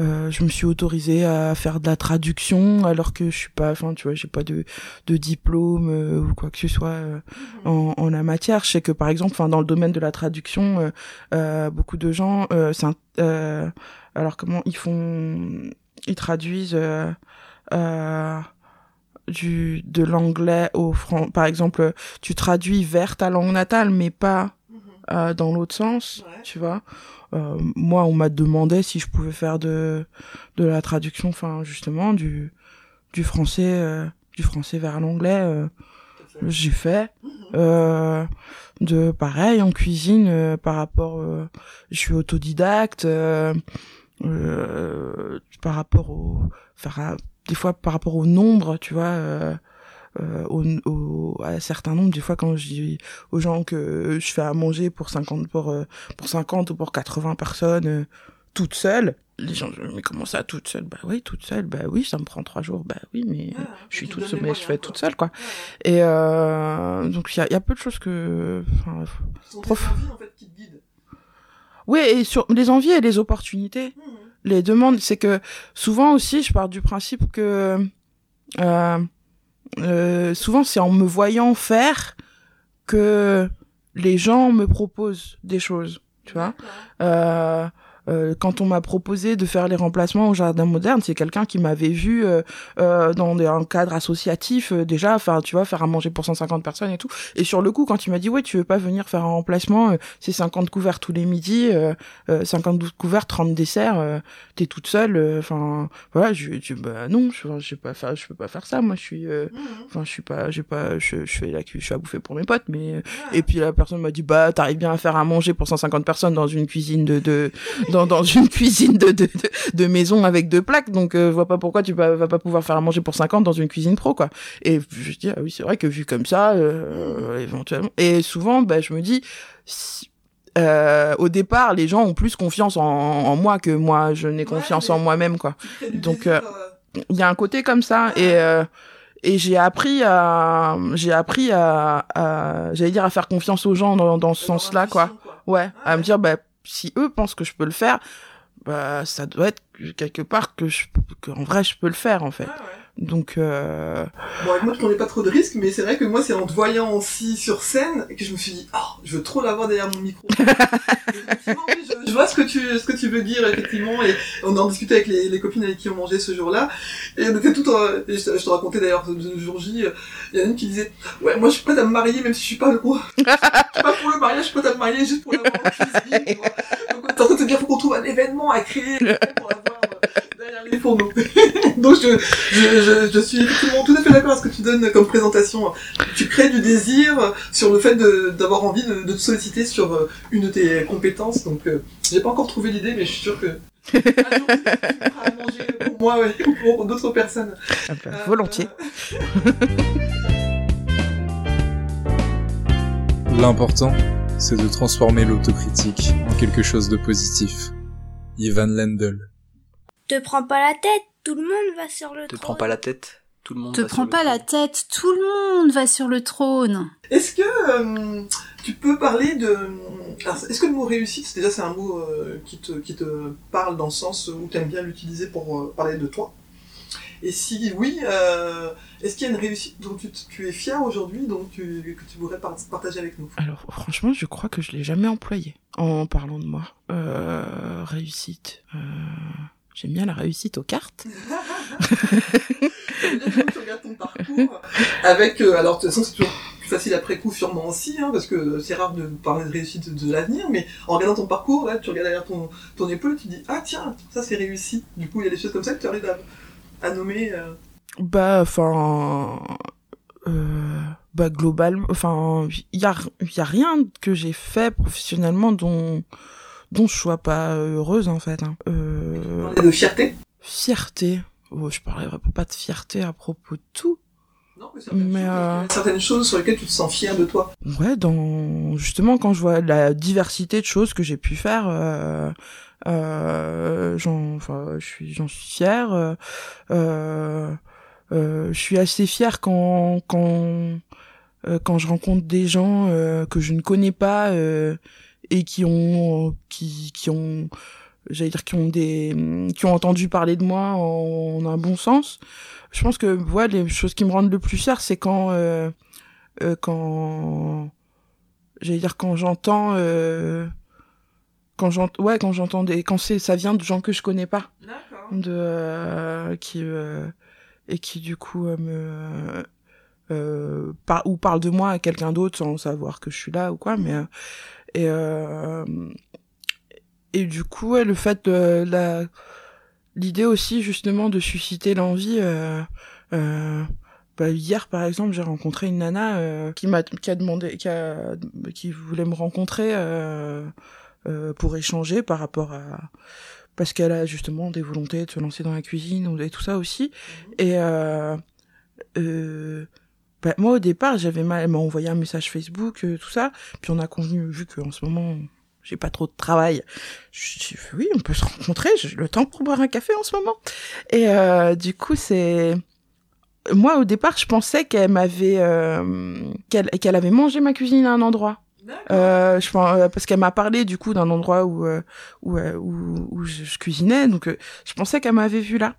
Speaker 6: euh, je me suis autorisée à faire de la traduction alors que je suis pas enfin tu vois j'ai pas de de diplôme euh, ou quoi que ce soit euh, en, en la matière. Je sais que par exemple enfin dans le domaine de la traduction euh, beaucoup de gens euh, euh, alors comment ils font ils traduisent euh, euh, du de l'anglais au franc par exemple tu traduis vers ta langue natale mais pas euh, dans l'autre sens
Speaker 1: Ouais.
Speaker 6: tu vois. Euh, moi on m'a demandé si je pouvais faire de de la traduction enfin justement du du français euh, du français vers l'anglais euh, j'ai fait. Euh, de pareil en cuisine euh, par rapport euh, je suis autodidacte euh, euh, par rapport au faire des fois par rapport au nombre tu vois euh, euh, au, au, à certains nombres des fois quand je dis aux gens que je fais à manger pour 50 pour euh, pour 50 ou pour 80 personnes euh, toute seule les gens disent, mais comment ça toute seule bah oui toute seule bah oui ça me prend trois jours. Bah oui mais
Speaker 1: Ah,
Speaker 6: je suis toute seule mais je fais toute seule quoi.
Speaker 1: Ouais,
Speaker 6: et euh, donc il y a, y a peu de choses que enfin, prof-
Speaker 1: envies, en fait qui te guident.
Speaker 6: oui et sur les envies et les opportunités.
Speaker 1: Mhm.
Speaker 6: Les demandes, c'est que souvent aussi, je pars du principe que euh, euh, souvent c'est en me voyant faire que les gens me proposent des choses, tu vois. Euh, euh, quand on m'a proposé de faire les remplacements au jardin moderne, c'est quelqu'un qui m'avait vu euh, euh, dans des- un cadre associatif euh, déjà, enfin tu vois, faire à manger pour 150 personnes et tout. Et sur le coup, quand il m'a dit ouais, tu veux pas venir faire un remplacement, euh, c'est 50 couverts tous les midis, euh, euh, 52 couverts, 30 desserts, euh, t'es toute seule, euh, enfin voilà, je je bah non, je je peux pas faire, je peux pas faire ça, moi je suis, euh,
Speaker 1: Mhm.
Speaker 6: enfin je suis pas, j'ai pas, je, je fais la je suis à bouffer pour mes potes, mais euh, et puis la personne m'a dit bah t'arrives bien à faire à manger pour 150 personnes dans une cuisine de, de dans, [laughs] dans une [laughs] cuisine de, de, de, de maison avec deux plaques. Donc euh, je vois pas pourquoi tu vas, vas pas pouvoir faire à manger pour 50 dans une cuisine pro quoi. Et je dis ah oui c'est vrai que vu comme ça euh, éventuellement. Et souvent bah je me dis si- euh, au départ les gens ont plus confiance en, en moi que moi je n'ai confiance en moi-même quoi. Donc, euh, il y a un côté comme ça. Et euh, et j'ai appris à j'ai appris à, à j'allais dire à faire confiance aux gens dans, dans ce
Speaker 1: dans
Speaker 6: sens-là quoi. ouais
Speaker 1: Ah
Speaker 6: à
Speaker 1: ouais.
Speaker 6: me dire bah si eux pensent que je peux le faire bah ça doit être quelque part que je que en vrai je peux le faire en fait
Speaker 1: ouais.
Speaker 6: Donc euh,
Speaker 1: Bon, avec moi, je prenais pas trop de risques, mais c'est vrai que moi, c'est en te voyant aussi sur scène que je me suis dit, oh, je veux trop l'avoir derrière mon micro. [laughs] effectivement, oui, je, je vois ce que tu, ce que tu veux dire, effectivement, et on en discutait avec les, les copines avec qui on mangeait ce jour-là, et on était toutes, euh, et je, te- je te racontais d'ailleurs le jour J, euh, il y en a une qui disait, ouais, moi, je suis prête à me marier, même si je suis pas le roi. [laughs] je suis pas pour le mariage, je suis prête à me marier juste pour l'avoir en cuisine. Donc, on est en train de te dire, faut qu'on trouve un événement à créer pour l'avoir euh, les fourneaux. Donc, je, je, je, je suis effectivement tout à fait d'accord avec ce que tu donnes comme présentation. Tu crées du désir sur le fait d'avoir envie de, de te solliciter sur euh, une de tes compétences. Donc, euh, j'ai pas encore trouvé l'idée, mais je suis sûr que [laughs] un jour, tu feras à manger pour moi ouais, [laughs] ou pour d'autres personnes.
Speaker 6: ah bah,
Speaker 1: Euh,
Speaker 6: volontiers [laughs]
Speaker 7: L'important, c'est de transformer l'autocritique en quelque chose de positif. Ivan Lendl.
Speaker 5: Te prends pas la tête, tout le monde va sur le
Speaker 9: Te
Speaker 5: trône.
Speaker 9: prends pas la tête. Tout le monde
Speaker 8: Te
Speaker 9: va sur
Speaker 8: prends
Speaker 9: le
Speaker 8: pas la
Speaker 9: trône.
Speaker 8: tête, tout le monde va sur le trône.
Speaker 1: Est-ce que euh, tu peux parler de... alors, Est-ce que le mot réussite, déjà c'est un mot euh, qui, te, qui te parle dans le sens où tu aimes bien l'utiliser pour euh, parler de toi? Et si oui, euh, est-ce qu'il y a une réussite dont tu, tu es fier aujourd'hui, dont tu, que tu voudrais par- partager avec nous?
Speaker 6: Alors franchement je crois que je l'ai jamais employé en parlant de moi euh, réussite euh, j'aime bien la réussite aux cartes [laughs]
Speaker 1: tu regardes ton parcours, avec... euh, alors de toute façon c'est toujours plus facile après coup sûrement aussi, hein, parce que c'est rare de parler de réussite de l'avenir, mais en regardant ton parcours, là, tu regardes derrière ton, ton épaule, tu dis ah tiens, ça c'est réussi. Du coup, il y a des choses comme ça que tu arrives à, à nommer. Euh...
Speaker 6: Bah, enfin, euh, bah globalement, enfin, il y a, y a rien que j'ai fait professionnellement dont dont je sois pas heureuse en fait. Hein.
Speaker 1: Euh... de fierté.
Speaker 6: Fierté. Oh, je parlerai pas de fierté à propos de tout.
Speaker 1: Non, mais, certaines, mais choses, euh... certaines choses sur lesquelles tu te sens fier de toi.
Speaker 6: Ouais, dans justement quand je vois la diversité de choses que j'ai pu faire, euh, euh, j'en, enfin, je suis, j'en suis fier. Euh, euh, je suis assez fier quand quand quand je rencontre des gens que je ne connais pas et qui ont qui qui ont j'allais dire qui ont des qui ont entendu parler de moi en, en, un bon sens. Je pense que ouais les choses qui me rendent le plus fier c'est quand euh, euh, quand j'allais dire quand j'entends euh, quand j'entends ouais quand j'entends des quand c'est ça vient de gens que je connais pas. De euh, qui euh, et qui du coup me euh, par, ou parle de moi à quelqu'un d'autre sans savoir que je suis là ou quoi mais et et du coup ouais, le fait de la l'idée aussi justement de susciter l'envie euh, euh, bah, hier par exemple j'ai rencontré une nana euh, qui m'a qui a demandé qui a qui voulait me rencontrer euh, euh, pour échanger par rapport à parce qu'elle a justement des volontés de se lancer dans la cuisine et tout ça aussi. Et euh, euh, bah, moi au départ j'avais mal elle m'a envoyé un message Facebook tout ça puis on a convenu vu qu'en ce moment j'ai pas trop de travail. Je dis oui, on peut se rencontrer, j'ai le temps pour boire un café en ce moment. Et euh, du coup, c'est moi au départ, je pensais qu'elle m'avait euh, qu'elle avait mangé ma cuisine à un endroit. Euh, je pense parce qu'elle m'a parlé du coup d'un endroit où où, où, où je, je, cuisinais, donc je pensais qu'elle m'avait vu là.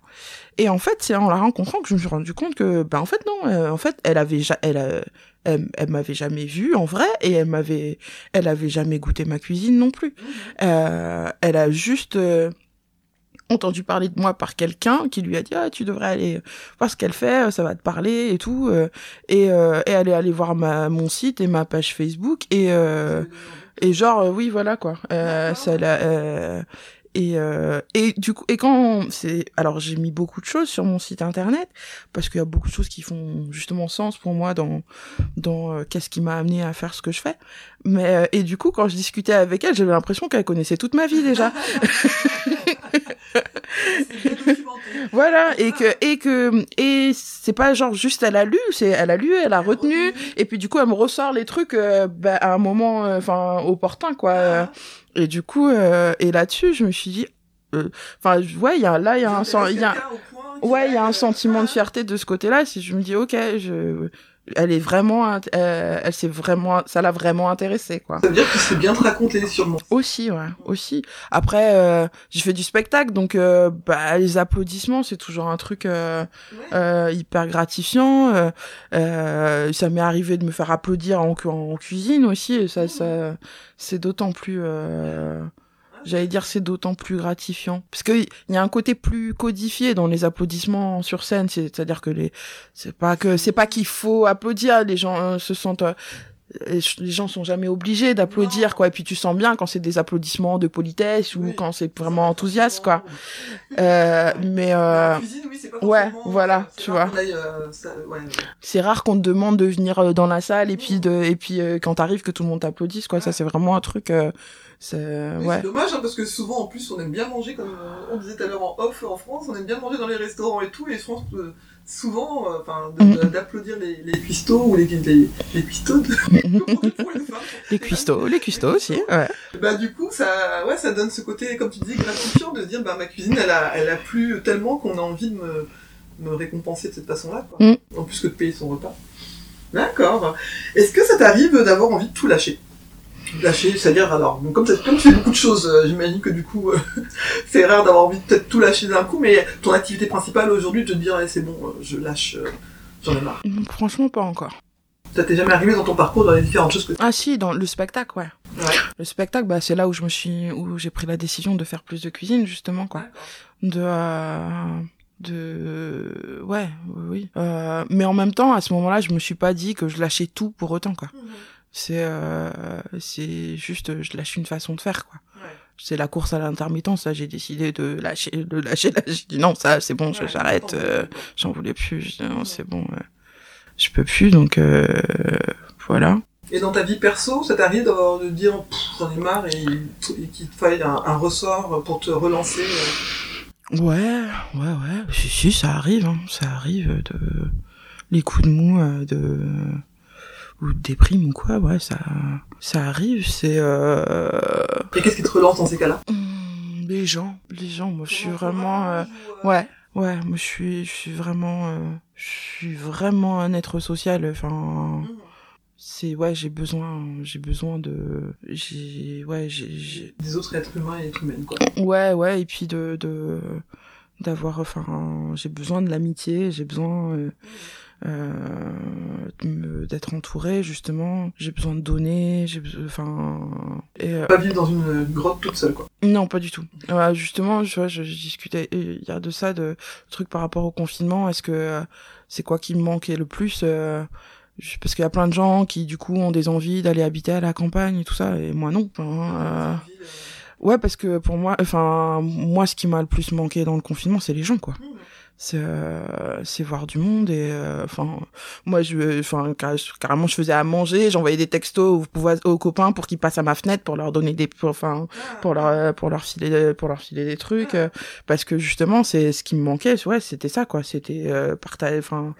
Speaker 6: Et en fait, c'est en la rencontrant que je me suis rendu compte que, ben en fait non, en fait, elle avait, elle, elle, elle m'avait jamais vue en vrai et elle m'avait, elle avait jamais goûté ma cuisine non plus. Euh, elle a juste euh, entendu parler de moi par quelqu'un qui lui a dit ah tu devrais aller voir ce qu'elle fait, ça va te parler et tout. Euh, et, euh, et elle est allée voir ma mon site et ma page Facebook et et genre oui voilà quoi. ça l'a et euh, et du coup et quand c'est alors j'ai mis beaucoup de choses sur mon site internet parce qu'il y a beaucoup de choses qui font justement sens pour moi dans dans euh, qu'est-ce qui m'a amené à faire ce que je fais mais euh, et du coup quand je discutais avec elle j'avais l'impression qu'elle connaissait toute ma vie déjà [laughs] voilà et que et que et c'est pas genre juste elle a lu c'est elle a lu elle a retenu et puis du coup elle me ressort les trucs euh, bah, à un moment enfin opportun quoi. Et du coup, euh, et là-dessus, je me suis dit, enfin, ouais, il y a là, il y a un, il y a, ouais, il y a un sentiment de fierté de ce côté-là. Si je me dis, ok, je, elle est vraiment, euh, elle s'est vraiment, ça l'a vraiment intéressé quoi.
Speaker 1: Ça veut dire que c'est bien te raconter sûrement.
Speaker 6: Aussi, ouais, aussi. Après, euh, j'ai fait du spectacle, donc euh, bah, les applaudissements, c'est toujours un truc euh, ouais. hyper gratifiant. ça m'est arrivé de me faire applaudir en, en cuisine aussi, et ça, ça, c'est d'autant plus J'allais dire c'est d'autant plus gratifiant. Parce que il y a un côté plus codifié dans les applaudissements sur scène, c'est-à-dire que les c'est pas que c'est pas qu'il faut applaudir, les gens euh, se sentent euh, les gens sont jamais obligés d'applaudir quoi. Et puis tu sens bien quand c'est des applaudissements de politesse ou quand c'est vraiment enthousiaste quoi. euh, mais euh...
Speaker 1: cuisine, oui, pas
Speaker 6: ouais voilà tu vois.
Speaker 1: euh, ouais.
Speaker 6: c'est rare qu'on te demande de venir euh, dans la salle et puis de et puis euh, quand t'arrives que tout le monde t'applaudisse quoi. Ça c'est vraiment un truc c'est ouais.
Speaker 1: dommage hein, parce que souvent en plus on aime bien manger comme on disait tout à l'heure en off en France on aime bien manger dans les restaurants et tout et je pense que souvent, euh, enfin, mm. d'applaudir les, les cuistots ou les, les, les cuistots de... [laughs] [laughs]
Speaker 6: les cuistots, les cuistots aussi, ouais.
Speaker 1: Bah, du coup, ça, ouais, ça donne ce côté, comme tu dis, gratifiant de se dire, bah, ma cuisine, elle a, elle a plu tellement qu'on a envie de me, me récompenser de cette façon-là, quoi. Mm. En plus que de payer son repas. D'accord. Est-ce que ça t'arrive d'avoir envie de tout lâcher? Lâcher, c'est-à-dire alors comme, comme tu fais beaucoup de choses, euh, j'imagine que du coup euh, [laughs] c'est rare d'avoir envie de peut-être tout lâcher d'un coup, mais ton activité principale aujourd'hui, te dire c'est bon, euh, je lâche, j'en ai marre.
Speaker 6: Franchement pas encore.
Speaker 1: Ça t'est jamais arrivé dans ton parcours dans les différentes choses que
Speaker 6: Ah si, dans le spectacle, ouais. ouais. Le spectacle, bah c'est là où je me suis, où j'ai pris la décision de faire plus de cuisine justement quoi, de de ouais oui euh, mais en même temps à ce moment-là je me suis pas dit que je lâchais tout pour autant quoi c'est euh, c'est juste je lâche une façon de faire quoi c'est la course à l'intermittence ça j'ai décidé de lâcher de lâcher là. j'ai dit non ça c'est bon je- j'arrête euh, j'en voulais plus Je dis, non c'est bon euh, je peux plus donc euh, voilà
Speaker 1: Et dans ta vie perso, ça t'arrive d'avoir- de dire j'en ai marre et, et qu'il te faille un, un ressort pour te relancer euh?
Speaker 6: Ouais, ouais, ouais. Si, si, ça arrive, hein. Ça arrive de... Les coups de mou, euh, de... Ou de déprime ou quoi, ouais, ça... Ça arrive, c'est... Euh...
Speaker 1: Et qu'est-ce qui te relance dans ces cas-là?
Speaker 6: Hum, Les gens, les gens, moi, je suis vraiment... euh, Ouais, ouais, moi, je suis, je suis vraiment... euh, Je suis vraiment un être social, enfin... C'est... Ouais, j'ai besoin... J'ai besoin de... J'ai... Ouais, j'ai... j'ai-
Speaker 1: Des autres êtres humains et êtres humaines, quoi.
Speaker 6: Ouais, ouais, et puis de, de d'avoir, enfin, j'ai besoin de l'amitié, j'ai besoin euh, euh, d'être entouré justement, j'ai besoin de donner, j'ai besoin, enfin, et euh,
Speaker 1: Pas vivre dans une grotte toute seule, quoi.
Speaker 6: non, pas du tout. Ouais, justement, je, vois, je, je discutais hier de ça, de trucs par rapport au confinement. Est-ce que euh, c'est quoi qui me manquait le plus euh, Parce qu'il y a plein de gens qui, du coup, ont des envies d'aller habiter à la campagne et tout ça, et moi non. Enfin, euh, Ouais, parce que pour moi, enfin, moi, ce qui m'a le plus manqué dans le confinement, c'est les gens, quoi. C'est, euh, voir du monde et, euh, enfin, moi, je, enfin, car- carrément, je faisais à manger, j'envoyais des textos aux, aux- copains pour qu'ils passent à ma fenêtre pour leur donner des, pour, enfin, pour leur, euh, pour leur filer, pour leur filer des trucs, euh, parce que justement, c'est ce qui me manquait, ouais, c'était ça, quoi. C'était euh, partager, enfin,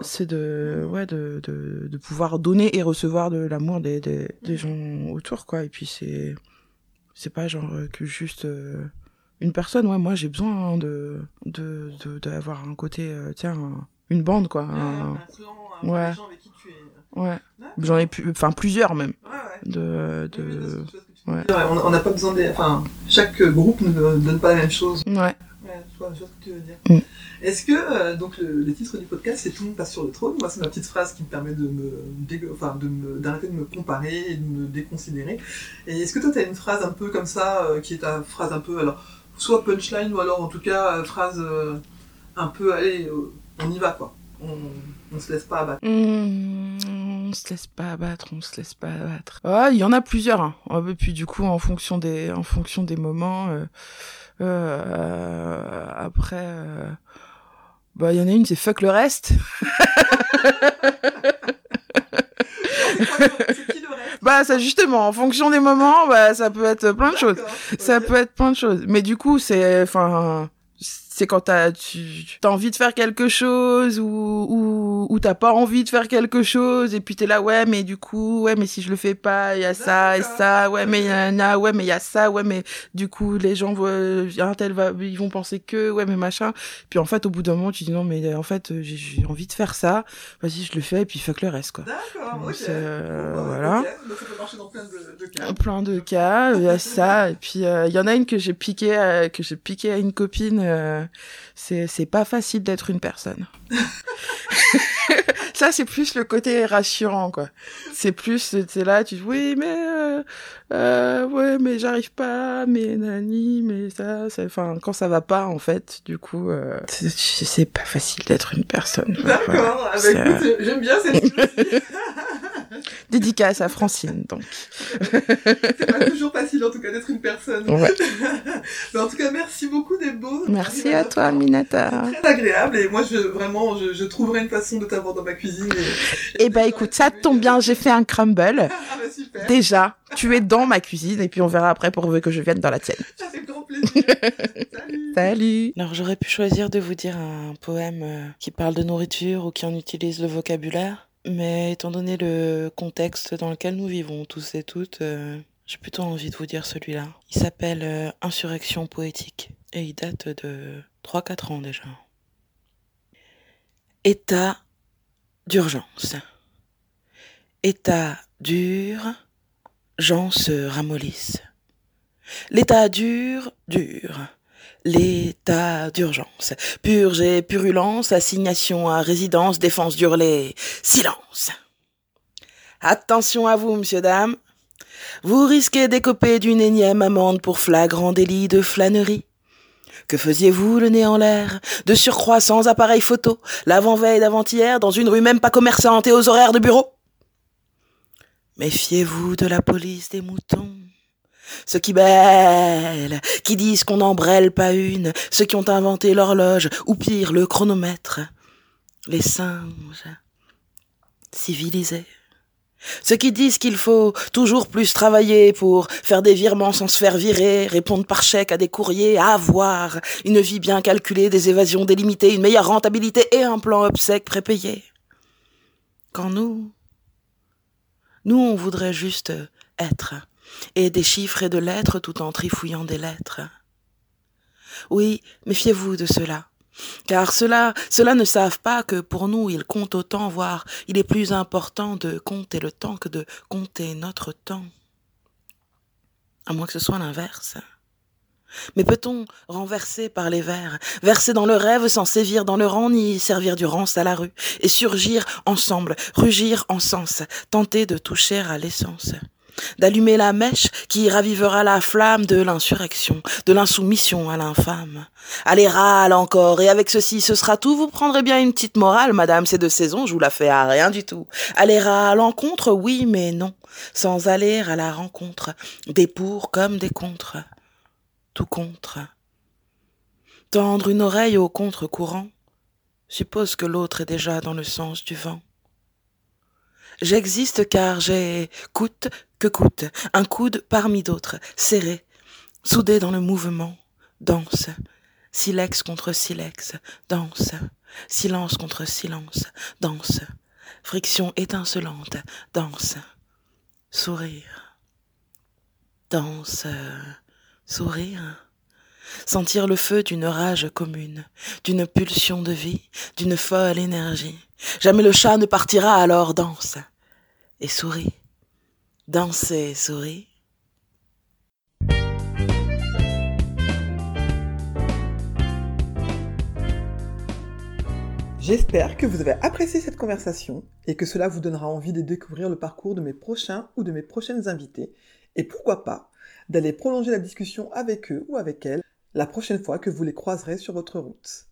Speaker 6: c'est de, ouais, de, de, de pouvoir donner et recevoir de l'amour des, des, des gens autour, quoi. Et puis c'est, c'est pas genre euh, que juste euh, une personne. Ouais, moi j'ai besoin de, de, de, d'avoir un côté, euh, tiens, un- une bande, quoi. un- ouais. Ouais. J'en ai plus, enfin plusieurs même. De, de, ouais.
Speaker 1: Ouais, on n'a pas besoin des. Enfin, chaque groupe ne donne pas la même chose.
Speaker 6: Ouais.
Speaker 1: Ouais, je vois, je vois ce que tu veux dire.
Speaker 6: Mm.
Speaker 1: Est-ce que, euh, donc, le, le titre du podcast, c'est Tout le monde passe sur le trône? Moi, c'est ma petite phrase qui me permet de me, enfin, de me, d'arrêter de me comparer et de me déconsidérer. Et est-ce que toi, tu as une phrase un peu comme ça, euh, qui est ta phrase un peu, alors, soit punchline, ou alors en tout cas, euh, phrase euh, un peu, allez, euh, on y va, quoi. On, on se laisse pas abattre.
Speaker 6: Mmh, on se laisse pas abattre, on se laisse pas abattre. Il y en a plusieurs. Hein. Ouais, Et puis du coup, en fonction des, en fonction des moments, euh, euh, après, euh, bah il y en a une, c'est fuck le reste. [laughs] Bah ça justement, en fonction des moments, bah ça peut être plein de choses. Ça peut être plein de choses. Mais du coup, c'est, enfin, c'est quand t'as, tu, t'as envie de faire quelque chose ou, ou, ou t'as pas envie de faire quelque chose et puis t'es là, ouais, mais du coup, ouais, mais si je le fais pas, il y a ça et ça, ouais, mais il y en a, ouais, mais il y a ça, ouais, mais du coup, les gens voient, un tel va, ils vont penser que, ouais, mais machin. Puis en fait, au bout d'un moment, tu dis non, mais en fait, j'ai, envie de faire ça, vas-y, je le fais et puis fuck le reste, quoi.
Speaker 1: D'accord,
Speaker 6: Donc,
Speaker 1: ok.
Speaker 6: c'est, euh,
Speaker 1: Bon, bah,
Speaker 6: voilà.
Speaker 1: ok. Donc, ça peut marcher dans plein de, de cas.
Speaker 6: plein de cas il y a ça et puis euh, il y en a une que j'ai piqué à, que j'ai piqué à une copine euh, c'est c'est pas facile d'être une personne. [laughs] Ça c'est plus le côté rassurant quoi. C'est plus c'est là tu dis oui mais euh, euh, ouais mais j'arrive pas mais nani mais ça enfin quand ça va pas en fait du coup euh, c'est pas facile d'être une personne.
Speaker 1: D'accord,
Speaker 6: Voilà.
Speaker 1: ah bah, j'aime bien cette [laughs]
Speaker 6: dédicace à Francine donc
Speaker 1: C'est pas toujours facile en tout cas d'être une personne.
Speaker 6: Ouais. [laughs]
Speaker 1: Mais en tout cas, merci beaucoup des beaux.
Speaker 6: merci à toi Minata
Speaker 1: Très agréable et moi je vraiment je, je trouverai une façon de t'avoir dans ma cuisine. Et...
Speaker 6: Eh ben écoute, ça tombe bien, j'ai fait un crumble. [laughs]
Speaker 1: Ah bah super.
Speaker 6: Déjà, tu es dans ma cuisine et puis on verra après pour que je vienne dans la tienne.
Speaker 1: Avec grand plaisir. [laughs] Salut.
Speaker 6: Salut Alors j'aurais pu choisir de vous dire un poème euh, qui parle de nourriture ou qui en utilise le vocabulaire, mais étant donné le contexte dans lequel nous vivons tous et toutes, euh, j'ai plutôt envie de vous dire celui-là. Il s'appelle euh, Insurrection poétique et il date de 3-4 ans déjà. État d'urgence. État dur, gens se ramollissent. L'état dur, dur. L'état d'urgence. Purge et purulence, assignation à résidence, défense d'hurler. Silence. Attention à vous, monsieur, dame. Vous risquez d'écoper d'une énième amende pour flagrant délit de flânerie. Que faisiez-vous le nez en l'air De surcroît sans appareil photo, l'avant-veille d'avant-hier, dans une rue même pas commerçante et aux horaires de bureau? Méfiez-vous de la police des moutons. Ceux qui bêlent, qui disent qu'on n'embrelle pas une, ceux qui ont inventé l'horloge, ou pire le chronomètre, les singes civilisés. Ceux qui disent qu'il faut toujours plus travailler pour faire des virements sans se faire virer, répondre par chèque à des courriers, avoir une vie bien calculée, des évasions délimitées, une meilleure rentabilité et un plan obsèque prépayé. Quand nous, nous on voudrait juste être, et des chiffres et de lettres tout en trifouillant des lettres. Oui, méfiez-vous de cela. Car ceux-là, ceux-là ne savent pas que pour nous il compte autant, voire il est plus important de compter le temps que de compter notre temps. À moins que ce soit l'inverse. Mais peut-on renverser par les vers, verser dans le rêve sans sévir dans le rang ni servir du rance à la rue, et surgir ensemble, rugir en sens, tenter de toucher à l'essence? D'allumer la mèche qui ravivera la flamme de l'insurrection, de l'insoumission à l'infâme. Allez, râle encore, et avec ceci, ce sera tout, vous prendrez bien une petite morale, madame, c'est de saison, je vous la fais à rien du tout. Aller à l'encontre, oui, mais non, sans aller à la rencontre, des pour comme des contre, tout contre. Tendre une oreille au contre-courant, suppose que l'autre est déjà dans le sens du vent. J'existe car j'ai coûte que coûte un coude parmi d'autres, serré, soudé dans le mouvement, danse, silex contre silex, danse, silence contre silence, danse, friction étincelante, danse, sourire, danse, sourire. Sentir le feu d'une rage commune, d'une pulsion de vie, d'une folle énergie. Jamais le chat ne partira alors danse et souris. Dansez souris.
Speaker 1: J'espère que vous avez apprécié cette conversation et que cela vous donnera envie de découvrir le parcours de mes prochains ou de mes prochaines invités et pourquoi pas d'aller prolonger la discussion avec eux ou avec elles la prochaine fois que vous les croiserez sur votre route.